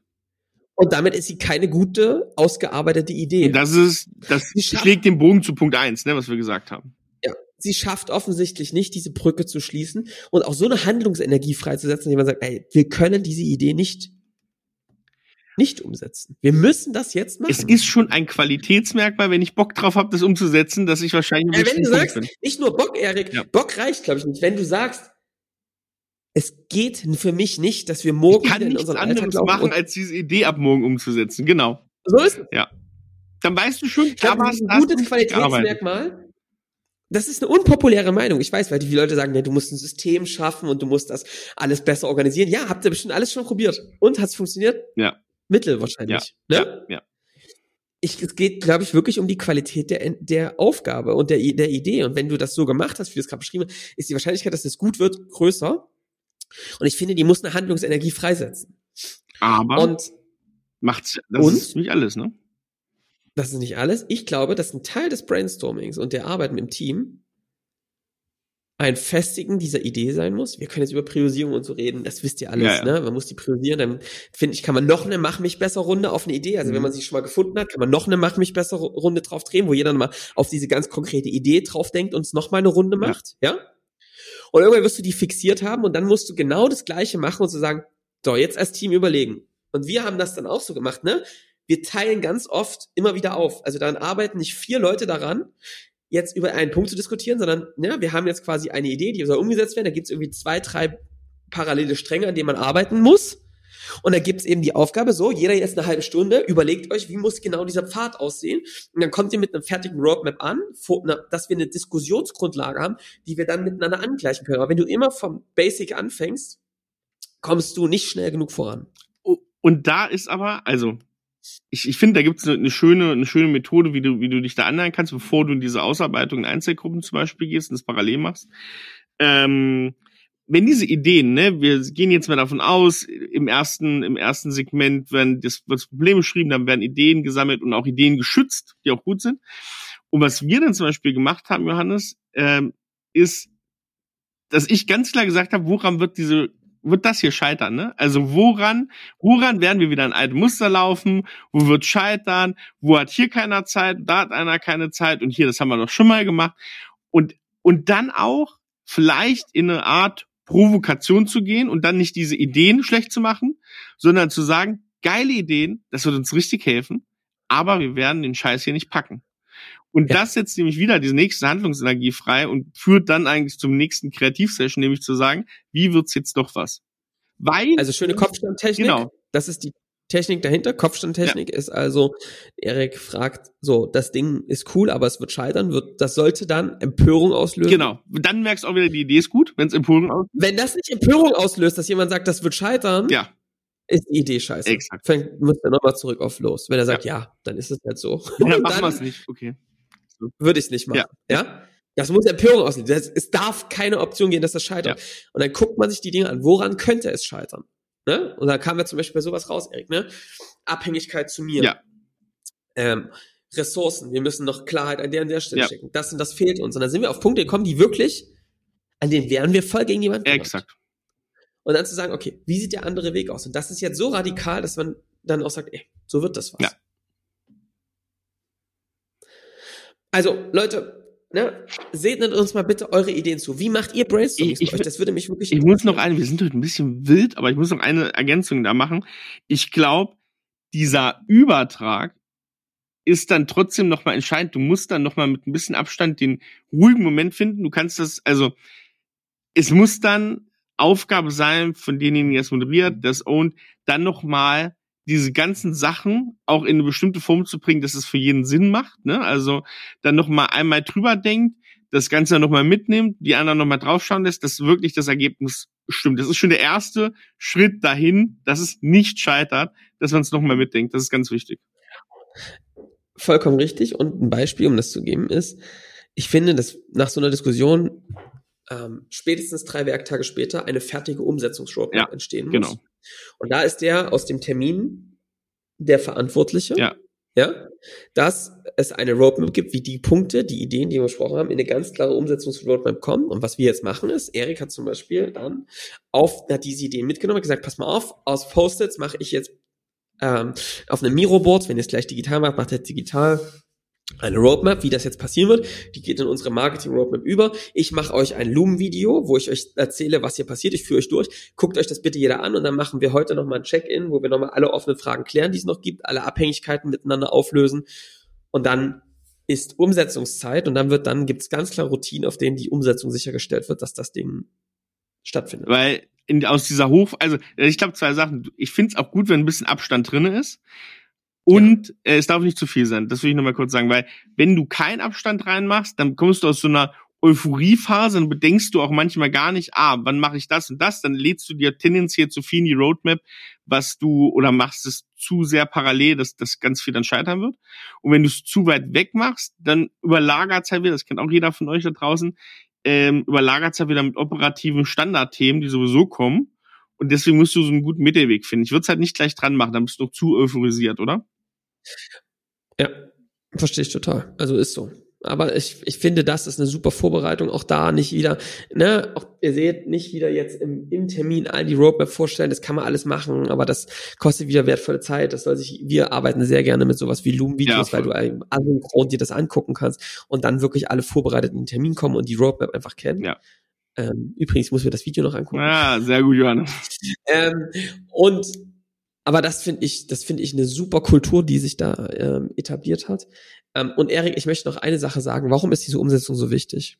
Und damit ist sie keine gute, ausgearbeitete Idee. Und das ist, das schlägt den Bogen zu Punkt eins, ne, was wir gesagt haben. Ja. Sie schafft offensichtlich nicht, diese Brücke zu schließen und auch so eine Handlungsenergie freizusetzen, die man sagt, ey, wir können diese Idee nicht nicht umsetzen. Wir müssen das jetzt machen. Es ist schon ein Qualitätsmerkmal, wenn ich Bock drauf habe, das umzusetzen, dass ich wahrscheinlich ja, wenn du sagst, bin. nicht nur Bock, Erik, ja. Bock reicht, glaube ich, nicht. Wenn du sagst, es geht für mich nicht, dass wir morgen ich kann in unseren anderes Alltag machen, als diese Idee ab morgen umzusetzen. Genau. So ist es. Ja. Dann weißt du schon, ich glaube, das ist ein gutes Qualitätsmerkmal. Das ist eine unpopuläre Meinung. Ich weiß, weil die Leute sagen, ja, du musst ein System schaffen und du musst das alles besser organisieren. Ja, habt ihr bestimmt alles schon probiert. Und hat's funktioniert? Ja. Mittel wahrscheinlich. Ja, ne? ja, ja. Ich, es geht, glaube ich, wirklich um die Qualität der, der Aufgabe und der, der Idee. Und wenn du das so gemacht hast, wie du es gerade beschrieben hast, ist die Wahrscheinlichkeit, dass es gut wird, größer. Und ich finde, die muss eine Handlungsenergie freisetzen. Aber und macht's, das und, ist nicht alles, ne? Das ist nicht alles. Ich glaube, dass ein Teil des Brainstormings und der Arbeit mit dem Team ein Festigen dieser Idee sein muss. Wir können jetzt über Priorisierung und so reden, das wisst ihr alles, ja, ja. ne? Man muss die priorisieren, dann finde ich, kann man noch eine Mach mich besser Runde auf eine Idee, also mhm. wenn man sie schon mal gefunden hat, kann man noch eine Mach mich besser Runde drauf drehen, wo jeder mal auf diese ganz konkrete Idee drauf denkt und es noch mal eine Runde macht, ja? ja? Und irgendwann wirst du die fixiert haben und dann musst du genau das gleiche machen und so sagen, so, jetzt als Team überlegen. Und wir haben das dann auch so gemacht, ne? Wir teilen ganz oft immer wieder auf. Also dann arbeiten nicht vier Leute daran, jetzt über einen Punkt zu diskutieren, sondern ja, wir haben jetzt quasi eine Idee, die soll umgesetzt werden. Da gibt es irgendwie zwei, drei parallele Stränge, an denen man arbeiten muss. Und da gibt es eben die Aufgabe, so, jeder jetzt eine halbe Stunde, überlegt euch, wie muss genau dieser Pfad aussehen. Und dann kommt ihr mit einem fertigen Roadmap an, dass wir eine Diskussionsgrundlage haben, die wir dann miteinander angleichen können. Aber wenn du immer vom Basic anfängst, kommst du nicht schnell genug voran. Und da ist aber, also ich, ich finde, da gibt es eine, eine, schöne, eine schöne Methode, wie du, wie du dich da annähern kannst, bevor du in diese Ausarbeitung in Einzelgruppen zum Beispiel gehst und das parallel machst. Ähm, wenn diese Ideen, ne, wir gehen jetzt mal davon aus, im ersten, im ersten Segment werden das, das Problem beschrieben, dann werden Ideen gesammelt und auch Ideen geschützt, die auch gut sind. Und was wir dann zum Beispiel gemacht haben, Johannes, ähm, ist, dass ich ganz klar gesagt habe, woran wird diese wird das hier scheitern, ne? Also woran, woran werden wir wieder ein altes Muster laufen? Wo wird scheitern? Wo hat hier keiner Zeit? Da hat einer keine Zeit und hier, das haben wir doch schon mal gemacht. Und, und dann auch vielleicht in eine Art Provokation zu gehen und dann nicht diese Ideen schlecht zu machen, sondern zu sagen, geile Ideen, das wird uns richtig helfen, aber wir werden den Scheiß hier nicht packen. Und ja. das setzt nämlich wieder diese nächste Handlungsenergie frei und führt dann eigentlich zum nächsten Kreativsession, nämlich zu sagen, wie wird's jetzt doch was? Weil also schöne Kopfstandtechnik. Genau. Das ist die Technik dahinter. Kopfstandtechnik ja. ist also, Erik fragt, so, das Ding ist cool, aber es wird scheitern, wird, das sollte dann Empörung auslösen. Genau. Dann merkst du auch wieder, die Idee ist gut, wenn es Empörung auslöst. Wenn das nicht Empörung auslöst, dass jemand sagt, das wird scheitern, ja. Ist die Idee scheiße. Exakt. Fängt, muss er nochmal zurück auf los. Wenn er sagt, ja, ja dann ist es halt so. Ja, dann machen wir es nicht, okay würde ich es nicht machen. Ja. ja? Das muss Empörung auslösen. Es darf keine Option gehen, dass das scheitert. Ja. Und dann guckt man sich die Dinge an. Woran könnte es scheitern? Ne? Und da kam ja zum Beispiel bei sowas raus, Erik, ne? Abhängigkeit zu mir. Ja. Ähm, Ressourcen. Wir müssen noch Klarheit an der und der Stelle ja. stecken. Das und das fehlt uns. Und dann sind wir auf Punkte gekommen, die wirklich, an denen wären wir voll gegen jemanden. Exakt. Und dann zu sagen, okay, wie sieht der andere Weg aus? Und das ist jetzt so radikal, dass man dann auch sagt, ey, so wird das was. Ja. Also, Leute, ne, seht uns mal bitte eure Ideen zu. Wie macht ihr Brainstorming ich, ich, Das würde mich wirklich. Ich muss noch eine, wir sind heute ein bisschen wild, aber ich muss noch eine Ergänzung da machen. Ich glaube, dieser Übertrag ist dann trotzdem nochmal entscheidend. Du musst dann nochmal mit ein bisschen Abstand den ruhigen Moment finden. Du kannst das, also, es muss dann Aufgabe sein von denjenigen, die es moderiert, das owned, dann nochmal diese ganzen Sachen auch in eine bestimmte Form zu bringen, dass es für jeden Sinn macht. Ne? Also dann noch mal einmal drüber denkt, das Ganze noch mal mitnimmt, die anderen noch mal draufschauen lässt, dass wirklich das Ergebnis stimmt. Das ist schon der erste Schritt dahin, dass es nicht scheitert, dass man es noch mal mitdenkt. Das ist ganz wichtig. Vollkommen richtig. Und ein Beispiel, um das zu geben, ist, ich finde, dass nach so einer Diskussion ähm, spätestens drei Werktage später eine fertige Umsetzungsroadmap ja, entstehen muss. Genau. Und da ist der aus dem Termin der Verantwortliche. Ja. Ja, dass es eine Roadmap gibt, wie die Punkte, die Ideen, die wir besprochen haben, in eine ganz klare Umsetzungsroadmap kommen. Und was wir jetzt machen ist, Erik hat zum Beispiel dann auf, hat diese Ideen mitgenommen, hat gesagt, pass mal auf, aus Post-its mache ich jetzt ähm, auf einem Miro-Board, wenn ihr es gleich digital macht, macht er digital eine Roadmap, wie das jetzt passieren wird. Die geht in unsere Marketing-Roadmap über. Ich mache euch ein Loom-Video, wo ich euch erzähle, was hier passiert. Ich führe euch durch. Guckt euch das bitte jeder an und dann machen wir heute nochmal ein Check-in, wo wir nochmal alle offenen Fragen klären, die es noch gibt, alle Abhängigkeiten miteinander auflösen. Und dann ist Umsetzungszeit und dann wird, dann gibt es ganz klar Routinen, auf denen die Umsetzung sichergestellt wird, dass das Ding stattfindet. Weil in, aus dieser Hoch, also ich glaube zwei Sachen. Ich finde es auch gut, wenn ein bisschen Abstand drinne ist. Und äh, es darf nicht zu viel sein. Das will ich nochmal kurz sagen, weil wenn du keinen Abstand reinmachst, dann kommst du aus so einer Euphoriephase und bedenkst du auch manchmal gar nicht, ah, wann mache ich das und das, dann lädst du dir tendenziell zu viel in die Roadmap, was du oder machst es zu sehr parallel, dass das ganz viel dann scheitern wird. Und wenn du es zu weit weg machst, dann überlagert es halt wieder, das kennt auch jeder von euch da draußen, ähm, überlagert es halt wieder mit operativen Standardthemen, die sowieso kommen. Und deswegen musst du so einen guten Mittelweg finden. Ich würde es halt nicht gleich dran machen, dann bist du doch zu euphorisiert, oder? Ja, verstehe ich total. Also ist so. Aber ich, ich finde, das ist eine super Vorbereitung. Auch da nicht wieder, ne, auch, ihr seht, nicht wieder jetzt im, im Termin all die Roadmap vorstellen. Das kann man alles machen, aber das kostet wieder wertvolle Zeit. Das soll sich, wir arbeiten sehr gerne mit sowas wie Loom-Videos, ja, weil du asynchron dir das angucken kannst und dann wirklich alle vorbereitet in den Termin kommen und die Roadmap einfach kennen. Ja. Ähm, übrigens muss wir das Video noch angucken. Ja, sehr gut, Johannes. Ähm, und aber das finde ich, das finde ich eine super Kultur, die sich da ähm, etabliert hat. Ähm, und Erik, ich möchte noch eine Sache sagen. Warum ist diese Umsetzung so wichtig?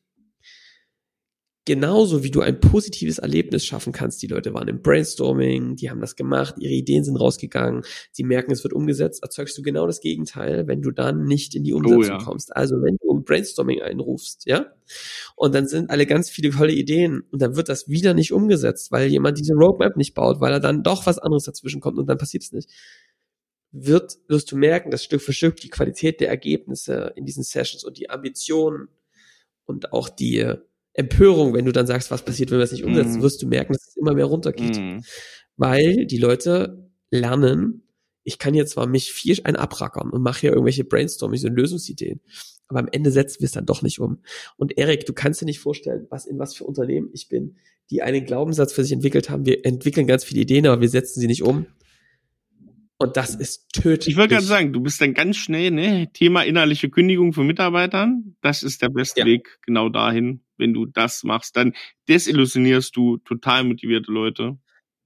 Genauso wie du ein positives Erlebnis schaffen kannst. Die Leute waren im Brainstorming, die haben das gemacht, ihre Ideen sind rausgegangen, sie merken, es wird umgesetzt, erzeugst du genau das Gegenteil, wenn du dann nicht in die Umsetzung oh, ja. kommst. Also wenn du ein Brainstorming einrufst, ja, und dann sind alle ganz viele tolle Ideen und dann wird das wieder nicht umgesetzt, weil jemand diese Roadmap nicht baut, weil er dann doch was anderes dazwischen kommt und dann passiert es nicht. wird, wirst du merken, dass Stück für Stück die Qualität der Ergebnisse in diesen Sessions und die Ambitionen und auch die Empörung, wenn du dann sagst, was passiert, wenn wir es nicht umsetzen, Mhm. wirst du merken, dass es immer mehr runtergeht. Mhm. Weil die Leute lernen, ich kann jetzt zwar mich viel ein abrackern und mache hier irgendwelche Brainstormings und Lösungsideen, aber am Ende setzen wir es dann doch nicht um. Und Erik, du kannst dir nicht vorstellen, was in was für Unternehmen ich bin, die einen Glaubenssatz für sich entwickelt haben. Wir entwickeln ganz viele Ideen, aber wir setzen sie nicht um. Und das ist tödlich. Ich wollte gerade sagen, du bist dann ganz schnell, ne? Thema innerliche Kündigung von Mitarbeitern. Das ist der beste Ja. Weg genau dahin. Wenn du das machst, dann desillusionierst du total motivierte Leute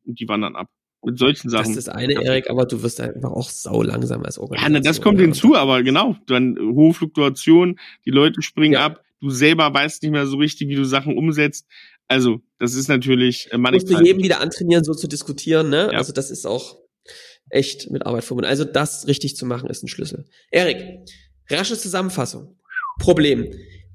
und die wandern ab. Mit solchen Das Sachen. ist das eine, Erik, aber du wirst einfach auch sau langsam als Ja, Organisation. ne, das kommt ja. hinzu, aber genau, dann hohe Fluktuation, die Leute springen Ja. ab, du selber weißt nicht mehr so richtig, wie du Sachen umsetzt. Also, das ist natürlich äh, Du musst du mannigfaltig. jedem wieder antrainieren, so zu diskutieren, ne? Ja. Also das ist auch echt mit Arbeit verbunden. Also das richtig zu machen ist ein Schlüssel. Erik, rasche Zusammenfassung. Problem.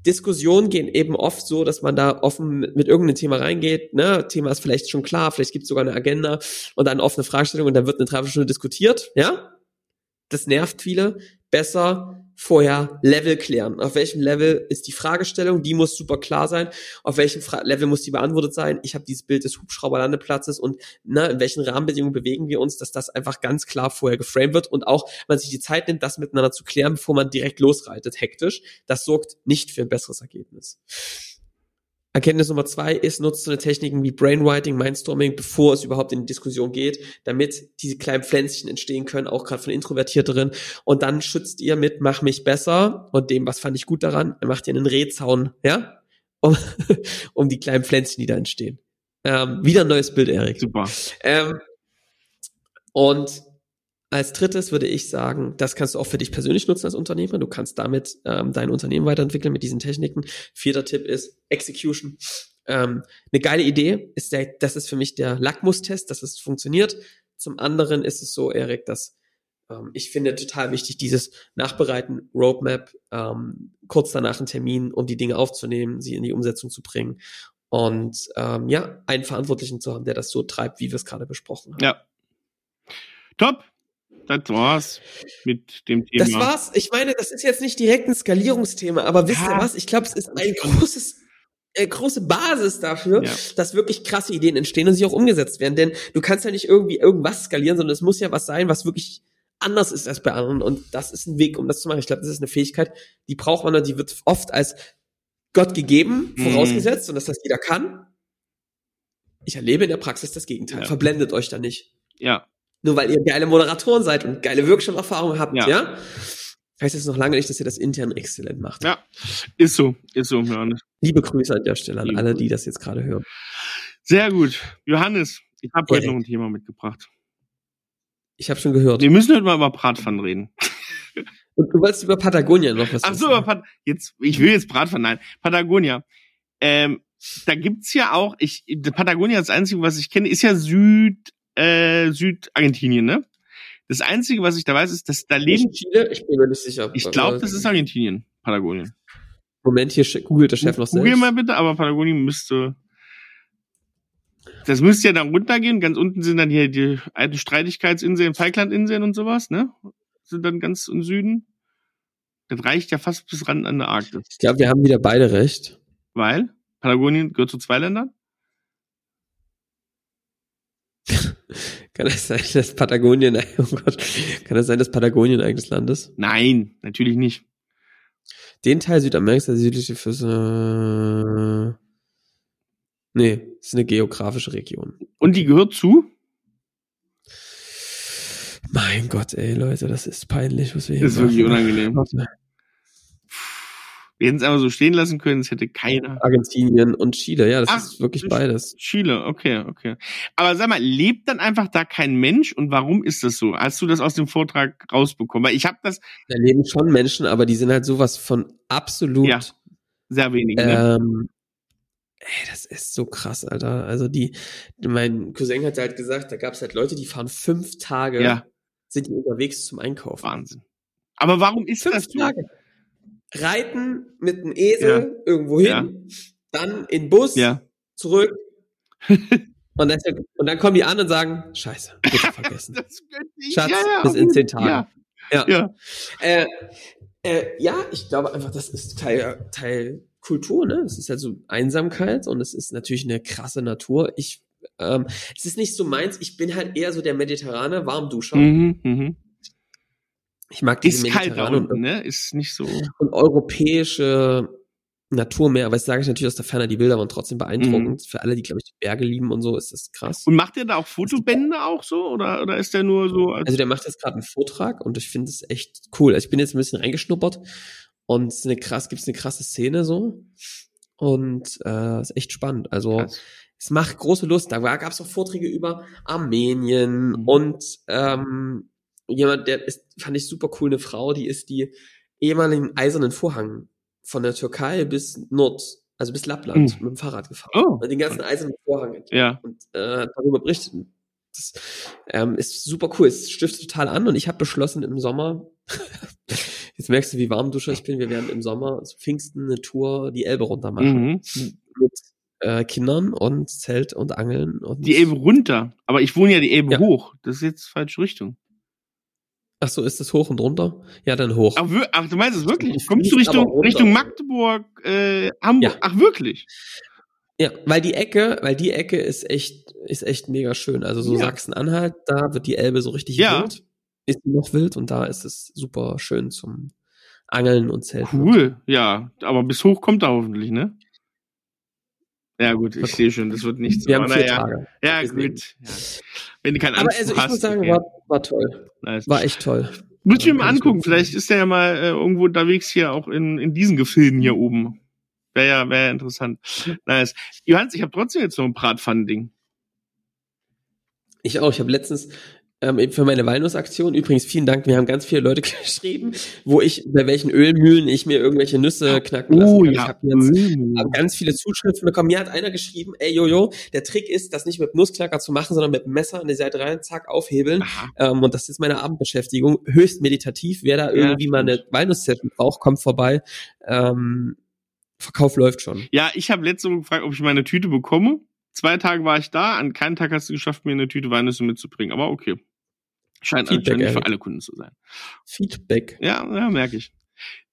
Diskussionen gehen eben oft so, dass man da offen mit, irgendeinem Thema reingeht. Ne? Thema ist vielleicht schon klar, vielleicht gibt es sogar eine Agenda und dann offene Fragestellung und dann wird eine Dreiviertelstunde diskutiert. Ja, das nervt viele. Besser vorher Level klären. Auf welchem Level ist die Fragestellung? Die muss super klar sein. Auf welchem Fra Level muss die beantwortet sein? Ich habe dieses Bild des Hubschrauberlandeplatzes und ne, in welchen Rahmenbedingungen bewegen wir uns, dass das einfach ganz klar vorher geframed wird und auch man sich die Zeit nimmt, das miteinander zu klären, bevor man direkt losreitet, hektisch. Das sorgt nicht für ein besseres Ergebnis. Erkenntnis Nummer zwei ist, nutzt so eine Techniken wie Brainwriting, Mindstorming, bevor es überhaupt in die Diskussion geht, damit diese kleinen Pflänzchen entstehen können, auch gerade von Introvertierteren. Und dann schützt ihr mit, mach mich besser und dem, was fand ich gut daran, macht ihr einen Rehzaun, ja, um, um die kleinen Pflänzchen, die da entstehen. Ähm, wieder ein neues Bild, Erik. Super. Ähm, und als drittes würde ich sagen, das kannst du auch für dich persönlich nutzen als Unternehmer. Du kannst damit ähm, dein Unternehmen weiterentwickeln mit diesen Techniken. Vierter Tipp ist Execution. Ähm, eine geile Idee ist der, das ist für mich der Lackmustest, dass es funktioniert. Zum anderen ist es so, Erik, dass ähm, ich finde total wichtig, dieses Nachbereiten, Roadmap, ähm, kurz danach einen Termin, um die Dinge aufzunehmen, sie in die Umsetzung zu bringen und ähm, ja, einen Verantwortlichen zu haben, der das so treibt, wie wir es gerade besprochen haben. Ja. Top. Das war's mit dem Thema. Das war's. Ich meine, das ist jetzt nicht direkt ein Skalierungsthema, aber wisst ihr was? Ich glaube, es ist ein großes äh, große Basis dafür, Ja. dass wirklich krasse Ideen entstehen und sie auch umgesetzt werden. Denn du kannst ja nicht irgendwie irgendwas skalieren, sondern es muss ja was sein, was wirklich anders ist als bei anderen. Und das ist ein Weg, um das zu machen. Ich glaube, das ist eine Fähigkeit, die braucht man und die wird oft als Gott gegeben, Mhm. vorausgesetzt und dass das jeder kann. Ich erlebe in der Praxis das Gegenteil. Ja. Verblendet euch da nicht. ja. Nur weil ihr geile Moderatoren seid und geile Workshop-Erfahrungen habt, Ja. ja. heißt es noch lange nicht, dass ihr das intern exzellent macht. Ja. Ist so. Ist so, Johannes. Liebe Grüße an der Stelle an Liebe alle, die das jetzt gerade hören. Sehr gut. Johannes, ich habe heute noch ein Thema mitgebracht. Ich habe schon gehört. Wir müssen heute mal über Bratpfannen reden. Und du wolltest über Patagonia noch was Ach so, wissen. aber Pat jetzt, ich will jetzt Bratpfannen, nein. Patagonia. Ähm, da gibt's ja auch, ich, Patagonia, das Einzige, was ich kenne, ist ja Süd, äh, Südargentinien, ne? Das Einzige, was ich da weiß, ist, dass da leben, Chile? Ich bin mir nicht sicher. ich glaube, das ist Argentinien, Patagonien. Moment, hier googelt der Chef noch Google selbst. mal bitte, aber Patagonien müsste, das müsste ja dann runtergehen. Ganz unten sind dann hier die alten Streitigkeitsinseln, Falklandinseln und sowas, ne? Sind dann ganz im Süden. Das reicht ja fast bis ran an der Arktis. Ich glaube, wir haben wieder beide recht. Weil Patagonien gehört zu zwei Ländern. Kann es sein, dass Patagonien, oh Gott, kann es sein, dass Patagonien das Land ist? Nein, natürlich nicht. Den Teil Südamerikas, der südliche Füße. Nee, ist eine geografische Region. Und die gehört zu? Mein Gott, ey, Leute, das ist peinlich, was wir hier Das ist wirklich machen. unangenehm. Wir hätten es einfach so stehen lassen können, es hätte keiner. Argentinien und Chile, ja, das Ach, ist wirklich beides. Chile, okay, okay. Aber sag mal, lebt dann einfach da kein Mensch und warum ist das so? Hast du das aus dem Vortrag rausbekommen? Weil ich habe das Da leben schon Menschen, aber die sind halt sowas von absolut. Ja, sehr wenig. Ne? Ähm, ey, das ist so krass, Alter. Also die, mein Cousin hat halt gesagt, da gab es halt Leute, die fahren fünf Tage, Ja. sind die unterwegs zum Einkaufen. Wahnsinn. Aber warum ist Fünf das so? Tage. Reiten mit einem Esel irgendwo hin, Ja. dann in Bus, Ja. zurück. Und dann, und dann kommen die an und sagen, scheiße, bitte vergessen. Schatz, ja, ja, bis in zehn Tagen. Ja, Ja. ja. Äh, äh, ja, ich glaube einfach, das ist Teil, Teil Kultur, ne? Es ist halt so Einsamkeit und es ist natürlich eine krasse Natur. Ich, ähm, es ist nicht so meins, ich bin halt eher so der mediterrane Warmduscher. Mhm, mhm. Ich mag diese Ist kalt da unten, und, ne? Ist nicht so. und europäische Natur mehr, aber das sage ich natürlich aus der Ferne, die Bilder waren trotzdem beeindruckend. Für alle, die, glaube ich, die Berge lieben und so, ist das krass. Mhm. Und macht der da auch Fotobände auch so? Oder, oder ist der nur so? Als Also der macht jetzt gerade einen Vortrag und ich finde es echt cool. Also ich bin jetzt ein bisschen reingeschnuppert und es ist eine krass, gibt's eine krasse Szene so und äh, ist echt spannend. Also Krass. es macht große Lust. Da gab es auch Vorträge über Armenien Mhm. und ähm, jemand, der ist, fand ich super cool, eine Frau, die ist die ehemaligen eisernen Vorhang von der Türkei bis Nord, also bis Lappland Mhm. mit dem Fahrrad gefahren. Oh. Den ganzen eisernen Vorhang entdeckt Ja. und äh, darüber berichtet. Das ähm, ist super cool. Es stiftet total an und ich habe beschlossen im Sommer, jetzt merkst du, wie warm Duscher ich bin, wir werden im Sommer zu Pfingsten eine Tour die Elbe runter machen Mhm. mit äh, Kindern und Zelt und Angeln und Die Elbe runter. Aber ich wohne ja die Elbe Ja. hoch. Das ist jetzt falsche Richtung. Ach so, ist das hoch und runter? Ja, dann hoch. Ach, ach du meinst es wirklich? Ich Kommst du Richtung. Richtung Magdeburg, äh, Hamburg? Ja. Ach wirklich? Ja, weil die Ecke, weil die Ecke ist echt, ist echt mega schön. Also so Ja. Sachsen-Anhalt, da wird die Elbe so richtig Ja. wild. Ist sie noch wild und da ist es super schön zum Angeln und Zelten. Cool. Ja, aber bis hoch kommt er hoffentlich, ne? Ja gut, ich sehe schon, das wird nichts. Wir haben aber vier naja. Tage. Ja, gut. Ja. Wenn du keinen Aber Anspruch also ich hast. muss sagen, okay. war, war toll. Nice. War echt toll. Muss ich mir Ja, mal angucken. Vielleicht ist der ja mal äh, irgendwo unterwegs hier auch in, in diesen Gefilden hier oben. Wäre ja, wäre ja interessant. Nice. Johannes, ich habe trotzdem jetzt noch ein Bratpfannending. Ich auch. Ich habe letztens ähm, für meine Walnussaktion, übrigens vielen Dank, wir haben ganz viele Leute geschrieben, wo ich, bei welchen Ölmühlen ich mir irgendwelche Nüsse knacken lassen Oh kann. Ich ja. habe jetzt hab ganz viele Zuschriften bekommen. Mir hat einer geschrieben, ey Jojo, der Trick ist, das nicht mit Nussknacker zu machen, sondern mit Messer an die Seite rein, zack, aufhebeln. Ähm, und das ist meine Abendbeschäftigung. Höchst meditativ. Wer da irgendwie mal eine. Walnuss-Session braucht, kommt vorbei. Ähm, Verkauf läuft schon. Ja, ich habe letzte Woche gefragt, ob ich meine Tüte bekomme. Zwei Tage war ich da, an keinem Tag hast du geschafft, mir eine Tüte Walnüsse mitzubringen. Aber okay. Scheint Feedback, anscheinend für alle Kunden zu sein. Feedback. Ja, ja, merke ich.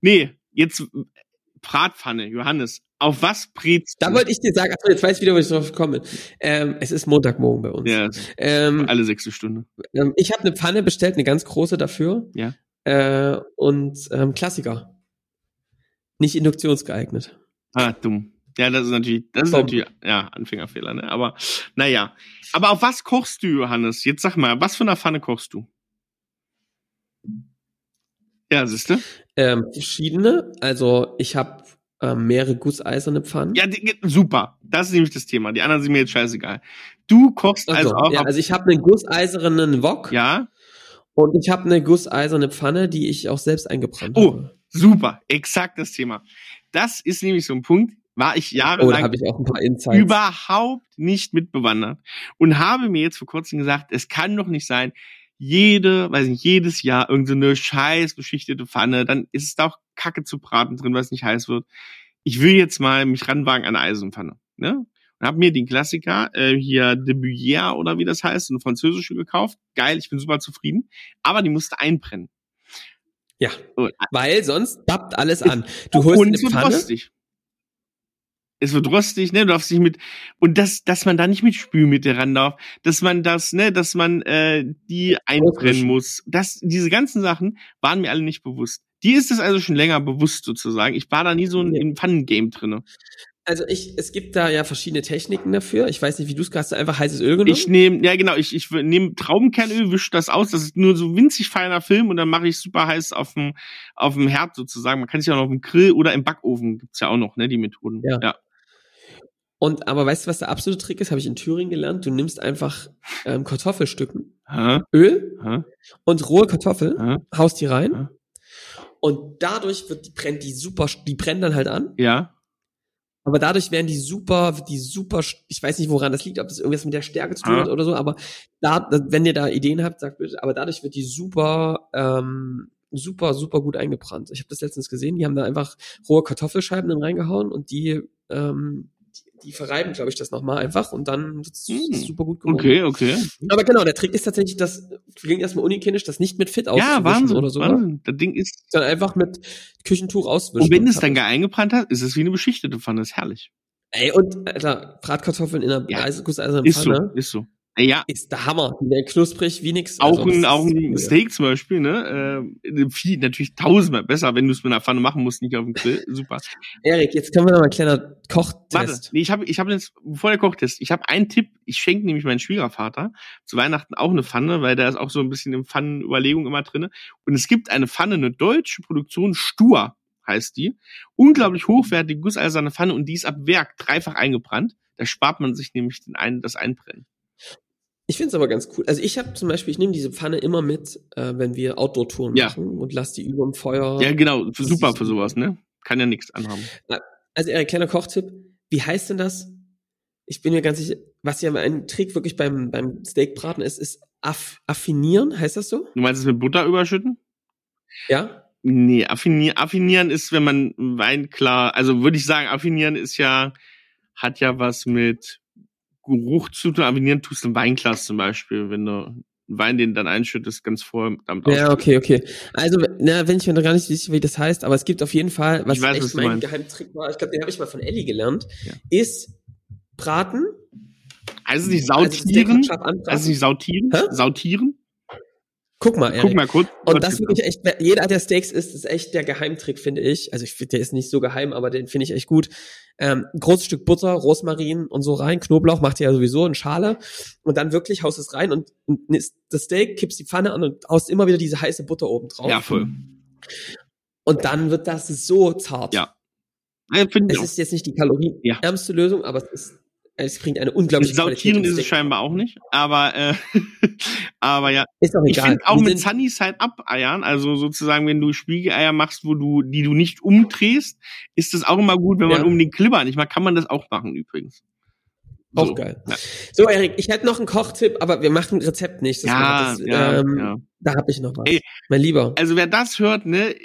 Nee, jetzt Bratpfanne, Johannes. Auf was brätst Da wollte ich dir sagen, achso, jetzt weiß ich wieder, wo ich drauf komme. Ähm, es ist Montagmorgen bei uns. Ja, Ähm, alle sechste Stunde. ähm, ich habe eine Pfanne bestellt, eine ganz große dafür. Ja. Äh, und ähm, Klassiker. Nicht induktionsgeeignet. Ah, dumm. Ja, das ist natürlich, das ist natürlich, ja, Anfängerfehler, ne? Aber, naja. Aber auf was kochst du, Johannes? Jetzt sag mal, was für eine Pfanne kochst du? Ja, siehste? Ähm, verschiedene. Also ich habe ähm, mehrere gusseiserne Pfannen. Ja, die, super. Das ist nämlich das Thema. Die anderen sind mir jetzt scheißegal. Du kochst also, also auch ja, also ich habe einen gusseisernen Wok ja? und ich habe eine gusseiserne Pfanne, die ich auch selbst eingebrannt Oh, habe. super. Exakt das Thema. Das ist nämlich so ein Punkt, war ich Oh, jahrelang ich auch ein paar überhaupt nicht mitbewandert und habe mir jetzt vor kurzem gesagt, es kann doch nicht sein, jede, weiß nicht, jedes Jahr irgendeine so scheiß beschichtete Pfanne, dann ist es da auch Kacke zu braten drin, weil es nicht heiß wird. Ich will jetzt mal mich ranwagen an eine Eisenpfanne, ne? Und habe mir den Klassiker äh, hier de Buyère oder wie das heißt, eine französische gekauft. Geil, ich bin super zufrieden. Aber die musste einbrennen. Ja, Und, weil sonst pappt alles an. Du holst eine Pfanne. rostig. Es wird rostig, ne? Du darfst nicht mit und das, dass man da nicht mit Spülmittel ran darf, dass man das, ne, dass man äh, die einbrennen muss. Das, diese ganzen Sachen waren mir alle nicht bewusst. Die ist es also schon länger bewusst sozusagen. Ich war da nie so im Pfannengame drinne. Also ich, es gibt da ja verschiedene Techniken dafür. Ich weiß nicht, wie du es hast, einfach heißes Öl genommen. Ich nehme, ja genau, ich, ich nehme Traubenkernöl, wische das aus, das ist nur so winzig feiner Film und dann mache ich super heiß auf dem auf dem Herd sozusagen. Man kann sich auch noch auf dem Grill oder im Backofen gibt's ja auch noch, ne, die Methoden. Ja. ja. Und aber weißt du, was der absolute Trick ist? Habe ich in Thüringen gelernt. Du nimmst einfach ähm, Kartoffelstücken, Hä? Öl Hä? und rohe Kartoffel, Hä? haust die rein und dadurch wird die brennt die super, die brennen dann halt an. Ja. Aber dadurch werden die super, die super, ich weiß nicht, woran das liegt, ob das irgendwas mit der Stärke zu tun hat oder so, aber da, wenn ihr da Ideen habt, sagt bitte, aber dadurch wird die super, ähm, super, super gut eingebrannt. Ich habe das letztens gesehen, die haben da einfach rohe Kartoffelscheiben dann reingehauen und die, ähm, die verreiben, glaube ich, das nochmal einfach und dann ist Hm. super gut geworden. Okay, okay. Aber genau, der Trick ist tatsächlich, das klingt erstmal uniklinisch, das nicht mit Fit Ja, auszuwischen Wahnsinn. oder so, Wahnsinn. Das Ding ist. sondern einfach mit Küchentuch auswischen. Und wenn du es dann gar eingebrannt hast, ist es wie eine beschichtete Pfanne. Das ist herrlich. ich. Ey, und, Alter, Bratkartoffeln in einer Ja. ja. gusseisernen Ist so, ist so. Ja, ist der Hammer. Werden knusprig wie nix. auch Also, ein, das auch ist- ein Steak zum Beispiel, ne? Äh, viel, natürlich tausendmal besser, wenn du es mit einer Pfanne machen musst, nicht auf dem Grill. Super. Erik, jetzt können wir noch mal einen kleinen Kochtest. Warte, nee, ich habe ich hab jetzt, bevor der Kochtest, ich habe einen Tipp, ich schenke nämlich meinen Schwiegervater zu Weihnachten auch eine Pfanne, weil der ist auch so ein bisschen in Pfannenüberlegung immer drinne. Und es gibt eine Pfanne, eine deutsche Produktion, Stur heißt die. Unglaublich hochwertige gusseiserne Pfanne und die ist ab Werk dreifach eingebrannt. Da spart man sich nämlich den ein, das Einbrennen. Ich finde es aber ganz cool. Also ich habe zum Beispiel, ich nehme diese Pfanne immer mit, äh, wenn wir Outdoor-Touren Ja. machen und lass die über dem Feuer. Ja, genau, super für sowas, ne? Kann ja nichts anhaben. Also Erik, kleiner Kochtipp. Wie heißt denn das? Ich bin mir ganz sicher, was ja ein Trick wirklich beim, beim Steakbraten ist, ist aff affinieren. Heißt das so? Du meinst es mit Butter überschütten? Ja? Nee, affinieren, affinieren ist, wenn man Wein klar, also würde ich sagen, affinieren ist ja, hat ja was mit Geruch zu tun. Affinieren tust du ein Weinglas zum Beispiel, wenn du einen Wein, den dann einschüttest, ganz vorher damit Ja, okay, okay. Also, na, wenn ich mir noch gar nicht sicher, wie das heißt, aber es gibt auf jeden Fall, was Ich weiß, was echt du mein. Geheimtrick war, ich glaube, den habe ich mal von Ellie gelernt, Ja. ist braten. Also nicht Also sautieren, anbraten. also nicht sautieren, Hä? sautieren. Guck mal, Erik. Guck mal kurz. Und das wirklich echt, jeder, der Steaks isst, ist echt der Geheimtrick, finde ich. Also ich finde, der ist nicht so geheim, aber den finde ich echt gut. Ähm, großes Stück Butter, Rosmarin und so rein, Knoblauch macht ihr ja sowieso in Schale und dann wirklich haust es rein und, und das Steak, kippst die Pfanne an und haust immer wieder diese heiße Butter oben drauf. Ja, voll. Und dann wird das so zart. Ja. Ja, Es auch. ist jetzt nicht die kalorienärmste Lösung, aber es ist, es bringt eine unglaubliche Sautieren ist es scheinbar auch nicht, aber äh, aber ja, Ist auch Ich egal. finde auch mit Sunny Side Up Eiern, also sozusagen, wenn du Spiegeleier machst, wo du, die du nicht umdrehst, ist das auch immer gut, wenn man Ja. um den Klibber nicht macht, kann man das auch machen übrigens. Auch So. geil. Ja, So, Erik, ich hätte noch einen Kochtipp, aber wir machen Rezept nicht. Das ja, Mal. das, ja, ähm, ja. Da habe ich noch was. Ey. Mein Lieber. Also wer das hört, ne,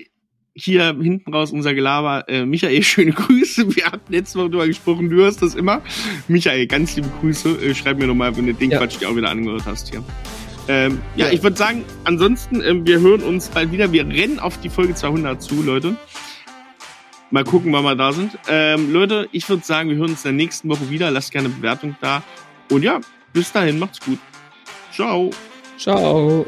hier hinten raus unser Gelaber, äh, Michael, schöne Grüße. Wir hatten letzte Woche drüber gesprochen, du hörst das immer. Michael, ganz liebe Grüße. Äh, schreib mir nochmal, wenn du den Ja. Quatsch dir auch wieder angehört hast hier. Ähm, ja, Ja. ich würde sagen, ansonsten, ähm, wir hören uns bald wieder. Wir rennen auf die Folge 200 zu, Leute. Mal gucken, wann wir da sind. Ähm, Leute, ich würde sagen, wir hören uns in der nächsten Woche wieder. Lasst gerne eine Bewertung da. Und ja, bis dahin, macht's gut. Ciao. Ciao.